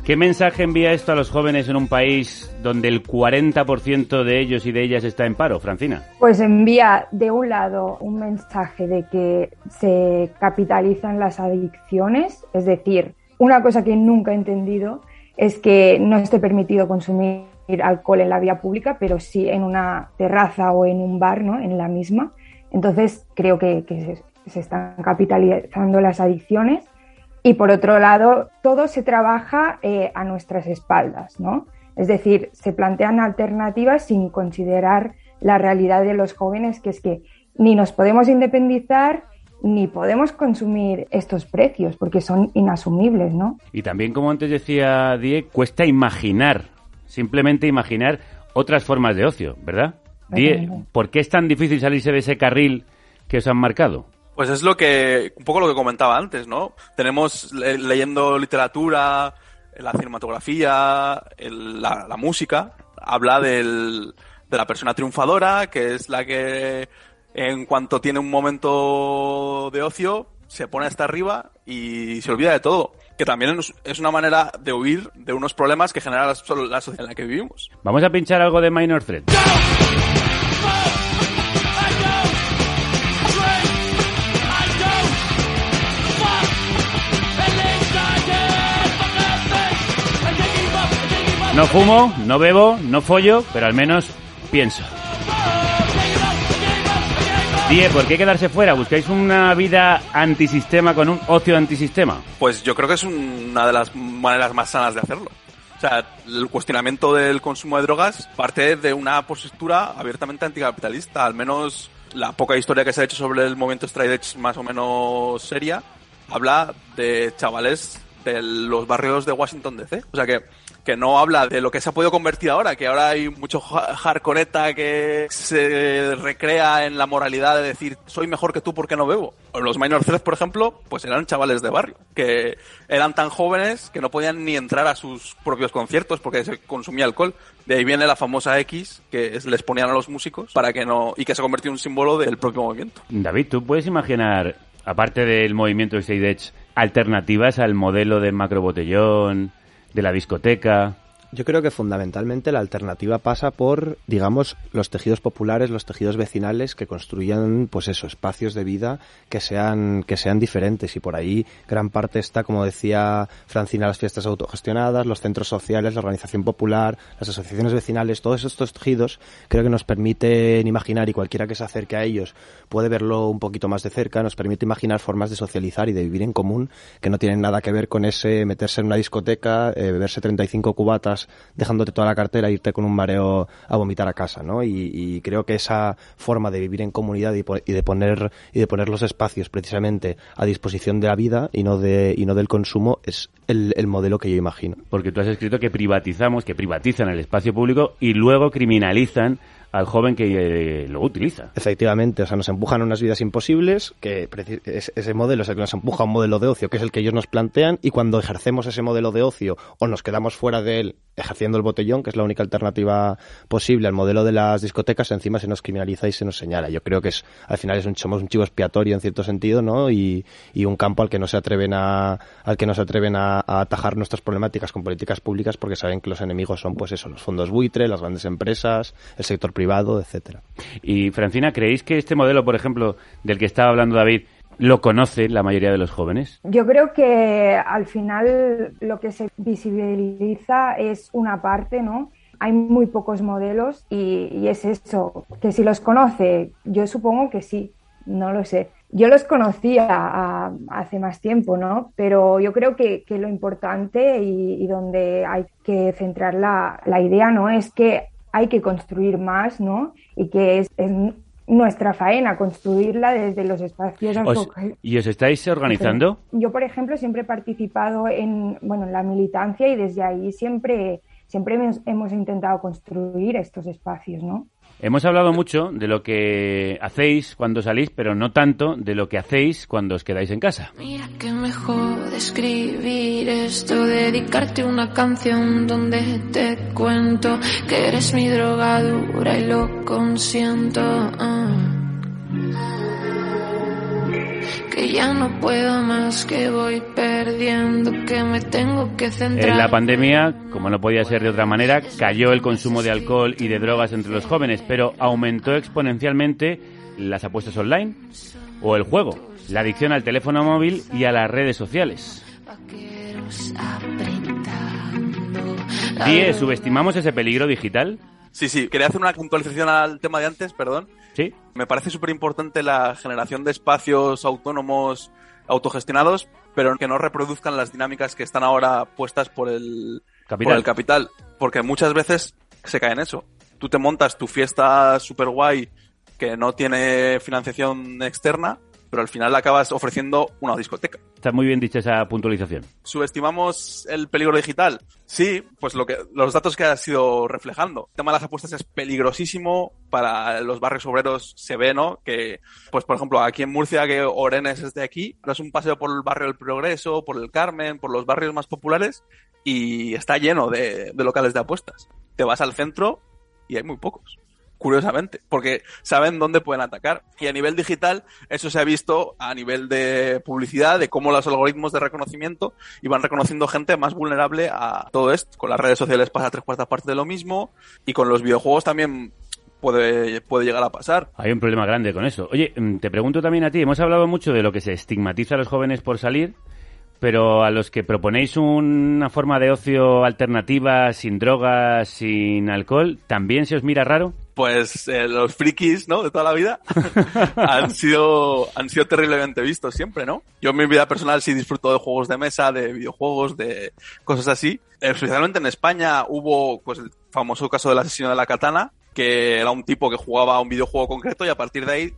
¿Qué mensaje envía esto a los jóvenes en un país donde el 40% de ellos y de ellas está en paro, Francina? Pues envía, de un lado, un mensaje de que se capitalizan las adicciones, es decir, una cosa que nunca he entendido es que no esté permitido consumir alcohol en la vía pública, pero sí en una terraza o en un bar, ¿no? En la misma. Entonces creo que, se están capitalizando las adicciones y por otro lado, todo se trabaja eh, a nuestras espaldas, ¿no? Es decir, se plantean alternativas sin considerar la realidad de los jóvenes, que es que ni nos podemos independizar ni podemos consumir estos precios porque son inasumibles, ¿no? Y también, como antes decía Die, cuesta imaginar, simplemente imaginar otras formas de ocio, ¿verdad? Die, ¿por qué es tan difícil salirse de ese carril que os han marcado? Pues es lo que, un poco lo que comentaba antes, ¿no? Tenemos le, leyendo literatura, la cinematografía, el, la, música, habla del, de la persona triunfadora, que es la que en cuanto tiene un momento de ocio, se pone hasta arriba y se olvida de todo. Que también es una manera de huir de unos problemas que genera la, la sociedad en la que vivimos. Vamos a pinchar algo de Minor Threat. Fumo, no bebo, no follo, pero al menos pienso. Die, ¿por qué quedarse fuera? ¿Buscáis una vida antisistema con un ocio antisistema? Pues yo creo que es una de las maneras más sanas de hacerlo. O sea, el cuestionamiento del consumo de drogas parte de una postura abiertamente anticapitalista, al menos la poca historia que se ha hecho sobre el movimiento straight edge más o menos seria, habla de chavales de los barrios de Washington DC. O sea que, que no habla de lo que se ha podido convertir ahora, que ahora hay mucho hardcoreta que se recrea en la moralidad de decir soy mejor que tú porque no bebo. Los minor por ejemplo, pues eran chavales de barrio, que eran tan jóvenes que no podían ni entrar a sus propios conciertos porque se consumía alcohol. De ahí viene la famosa X que es- les ponían a los músicos para que no, y que se convirtió en un símbolo del propio movimiento. David, ¿tú puedes imaginar, aparte del movimiento de Edge, alternativas al modelo del macrobotellón, de la discoteca? Yo creo que fundamentalmente la alternativa pasa por, digamos, los tejidos populares, los tejidos vecinales que construyan, pues eso, espacios de vida que sean, que sean diferentes. Y por ahí gran parte está, como decía Francina, las fiestas autogestionadas, los centros sociales, la organización popular, las asociaciones vecinales, todos estos tejidos creo que nos permiten imaginar y cualquiera que se acerque a ellos puede verlo un poquito más de cerca, nos permite imaginar formas de socializar y de vivir en común que no tienen nada que ver con ese meterse en una discoteca, eh, beberse 35 cubatas, dejándote toda la cartera e irte con un mareo a vomitar a casa, ¿no? Y, y creo que esa forma de vivir en comunidad y, de poner y de poner los espacios precisamente a disposición de la vida y no de y no del consumo es el, el modelo que yo imagino. Porque tú has escrito que privatizamos, que privatizan el espacio público y luego criminalizan al joven que eh, lo utiliza. Efectivamente, o sea, nos empujan a unas vidas imposibles, que ese modelo es el que nos empuja a un modelo de ocio, que es el que ellos nos plantean, y cuando ejercemos ese modelo de ocio o nos quedamos fuera de él ejerciendo el botellón, que es la única alternativa posible al modelo de las discotecas, encima se nos criminaliza y se nos señala. Yo creo que es, al final es un, somos un chivo expiatorio en cierto sentido, ¿no? Y, y un campo al que no se atreven a, al que no se atreven a, a atajar nuestras problemáticas con políticas públicas porque saben que los enemigos son, pues eso, los fondos buitre, las grandes empresas, el sector privado, etcétera. Y Francina, ¿creéis que este modelo, por ejemplo, del que estaba hablando David, lo conoce la mayoría de los jóvenes? Yo creo que al final lo que se visibiliza es una parte, ¿no? Hay muy pocos modelos y, es eso, que si los conoce, yo supongo que sí, no lo sé. Yo los conocía hace más tiempo, ¿no? Pero yo creo que, que lo importante y, donde hay que centrar la, la idea, ¿no? Es que hay que construir más, ¿no? Y que es nuestra faena construirla desde los espacios Os-. ¿Y os estáis organizando? Yo, por ejemplo, siempre he participado en, bueno, en la militancia y desde ahí siempre, siempre hemos, hemos intentado construir estos espacios, ¿no? Hemos hablado mucho de lo que hacéis cuando salís, pero no tanto de lo que hacéis cuando os quedáis en casa. Mira que mejor escribir esto, dedicarte una canción donde te cuento que eres mi drogadura y lo. Que ya no puedo más, que voy perdiendo, que me tengo que centrar. En la pandemia, como no podía ser de otra manera, cayó el consumo de alcohol y de drogas entre los jóvenes, pero aumentó exponencialmente las apuestas online o el juego, la adicción al teléfono móvil y a las redes sociales. Die, ¿subestimamos ese peligro digital? Sí, sí, quería hacer una puntualización al tema de antes, perdón. Sí. Me parece súper importante la generación de espacios autónomos, autogestionados, pero que no reproduzcan las dinámicas que están ahora puestas por el Capital. por el capital. Porque muchas veces se cae en eso. Tú te montas tu fiesta super guay que no tiene financiación externa, pero al final acabas ofreciendo una discoteca. Está muy bien dicha esa puntualización. ¿Subestimamos el peligro digital? Sí, pues lo que, los datos que ha sido reflejando. El tema de las apuestas es peligrosísimo para los barrios obreros. Se ve, ¿no? Que, pues por ejemplo, aquí en Murcia, que Orenes es de aquí, das un paseo por el barrio del Progreso, por el Carmen, por los barrios más populares y está lleno de, de locales de apuestas. Te vas al centro y hay muy pocos curiosamente, porque saben dónde pueden atacar. Y a nivel digital, eso se ha visto a nivel de publicidad, de cómo los algoritmos de reconocimiento iban reconociendo gente más vulnerable a todo esto. Con las redes sociales pasa tres cuartas partes de lo mismo, y con los videojuegos también puede, puede llegar a pasar. Hay un problema grande con eso. Oye, mm, te pregunto también a ti, hemos hablado mucho de lo que se estigmatiza a los jóvenes por salir, pero a los que proponéis una forma de ocio alternativa, sin drogas, sin alcohol, ¿también se os mira raro? Pues eh, los frikis, ¿no? De toda la vida han sido han sido terriblemente vistos siempre, ¿no? Yo en mi vida personal sí disfruto de juegos de mesa, de videojuegos, de cosas así. Especialmente en España hubo pues el famoso caso del asesino de la katana, que era un tipo que jugaba a un videojuego concreto y a partir de ahí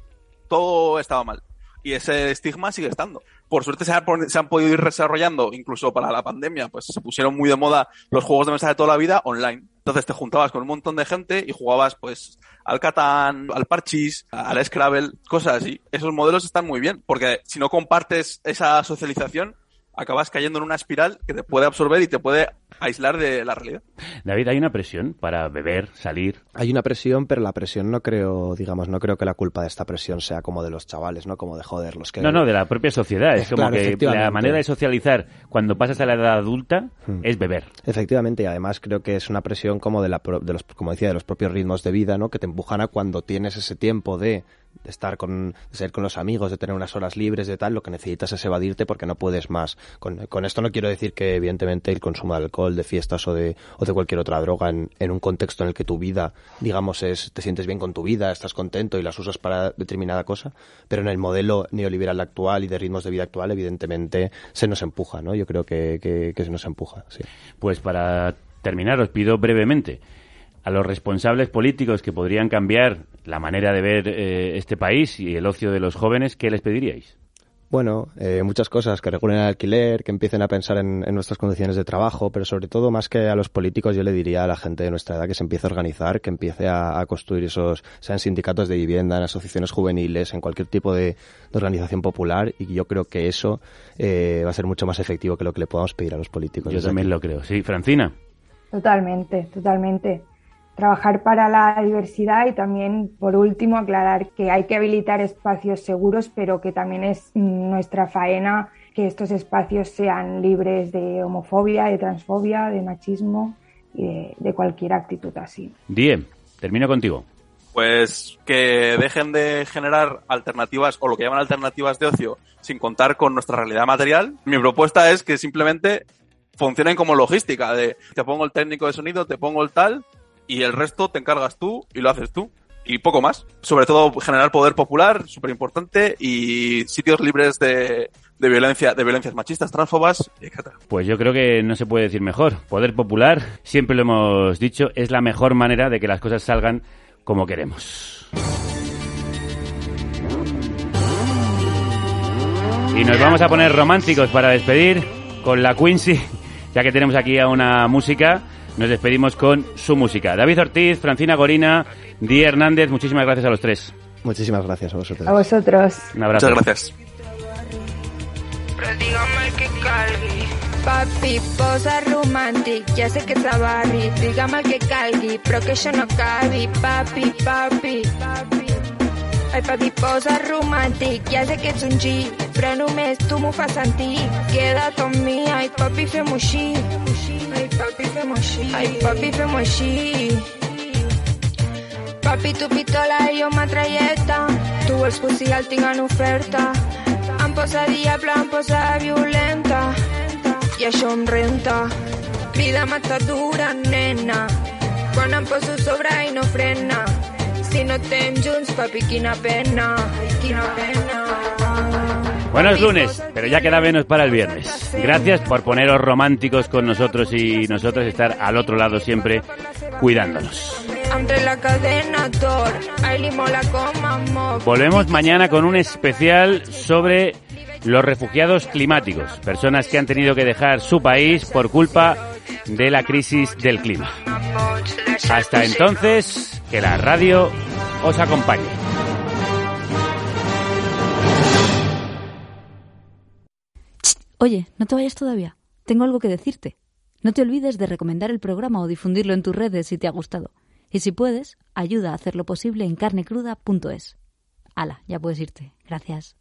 todo estaba mal. Y ese estigma sigue estando. Por suerte se, ha pon- se han podido ir desarrollando, incluso para la pandemia, pues se pusieron muy de moda los juegos de mesa de toda la vida online. Entonces te juntabas con un montón de gente y jugabas pues al Catán, al Parchís, al Scrabble, cosas así. Esos modelos están muy bien, porque si no compartes esa socialización, acabas cayendo en una espiral que te puede absorber y te puede aislar de la realidad. David, ¿hay una presión para beber, salir? Hay una presión, pero la presión no creo, digamos, no creo que la culpa de esta presión sea como de los chavales, ¿no? Como de joder, los que... No, no, de la propia sociedad. Es como claro, que la manera de socializar cuando pasas a la edad adulta Hmm. es beber. Efectivamente, y además creo que es una presión como de, la, pro- de los, como decía, de los propios ritmos de vida, ¿no? Que te empujan a cuando tienes ese tiempo de, de estar con, de ser con los amigos, de tener unas horas libres, de tal, lo que necesitas es evadirte porque no puedes más. Con, con esto no quiero decir que evidentemente el consumo de alcohol, de fiestas o de, o de cualquier otra droga en, en un contexto en el que tu vida, digamos, es, te sientes bien con tu vida, estás contento y las usas para determinada cosa, pero en el modelo neoliberal actual y de ritmos de vida actual, evidentemente, se nos empuja, ¿no? Yo creo que, que, que se nos empuja, sí. Pues para terminar, os pido brevemente a los responsables políticos que podrían cambiar la manera de ver eh, este país y el ocio de los jóvenes, ¿qué les pediríais? Bueno, eh, muchas cosas, que regulen el alquiler, que empiecen a pensar en, en nuestras condiciones de trabajo, pero sobre todo, más que a los políticos, yo le diría a la gente de nuestra edad que se empiece a organizar, que empiece a, a construir esos, sean sindicatos de vivienda, en asociaciones juveniles, en cualquier tipo de, de organización popular, y yo creo que eso eh, va a ser mucho más efectivo que lo que le podamos pedir a los políticos. Yo también aquí. lo creo. Sí, Francina. Totalmente, totalmente. Trabajar para la diversidad y también, por último, aclarar que hay que habilitar espacios seguros, pero que también es nuestra faena que estos espacios sean libres de homofobia, de transfobia, de machismo y de, de cualquier actitud así. Die, termino contigo. Pues que dejen de generar alternativas o lo que llaman alternativas de ocio sin contar con nuestra realidad material. Mi propuesta es que simplemente funcionen como logística, de te pongo el técnico de sonido, te pongo el tal y el resto te encargas tú y lo haces tú. Y poco más. Sobre todo generar poder popular, súper importante, y sitios libres de, de violencia, de violencias machistas, transfobas, etc. Pues yo creo que no se puede decir mejor. Poder popular, siempre lo hemos dicho, es la mejor manera de que las cosas salgan como queremos. Y nos vamos a poner románticos para despedir con la Quincy, ya que tenemos aquí a una música. Nos despedimos con su música. David Ortiz, Francina Gorina, Di Hernández, muchísimas gracias a los tres. Muchísimas gracias a vosotros. A vosotros. Un abrazo. Muchas gracias. Papi, posa romàntic, ja sé que ets a barri. Digue'm el que calgui, però que això no acabi. Papi, papi, papi. Ai, papi, posa romàntic, ja sé que ets un G, però només tu m'ho fas sentir. Queda't amb mi, ai, papi, fem-ho així. Ai, papi, així. Ai, papi, així. Papi, tu pistola i jo metralleta. Tu vols pussy, el tinc en oferta. Em posa diable, em posa violenta. I això em renta. Crida matadura, nena. Quan em poso sobre i no frena. Si no estem junts, papi, quina pena. Quina pena. Buenos lunes, pero ya queda menos para el viernes. Gracias por poneros románticos con nosotros y nosotros estar al otro lado siempre cuidándonos. Volvemos mañana con un especial sobre los refugiados climáticos, personas que han tenido que dejar su país por culpa de la crisis del clima. Hasta entonces, que la radio os acompañe. Oye, no te vayas todavía. Tengo algo que decirte. No te olvides de recomendar el programa o difundirlo en tus redes si te ha gustado. Y si puedes, ayuda a hacerlo posible en carnecruda.es. Hala, ya puedes irte. Gracias.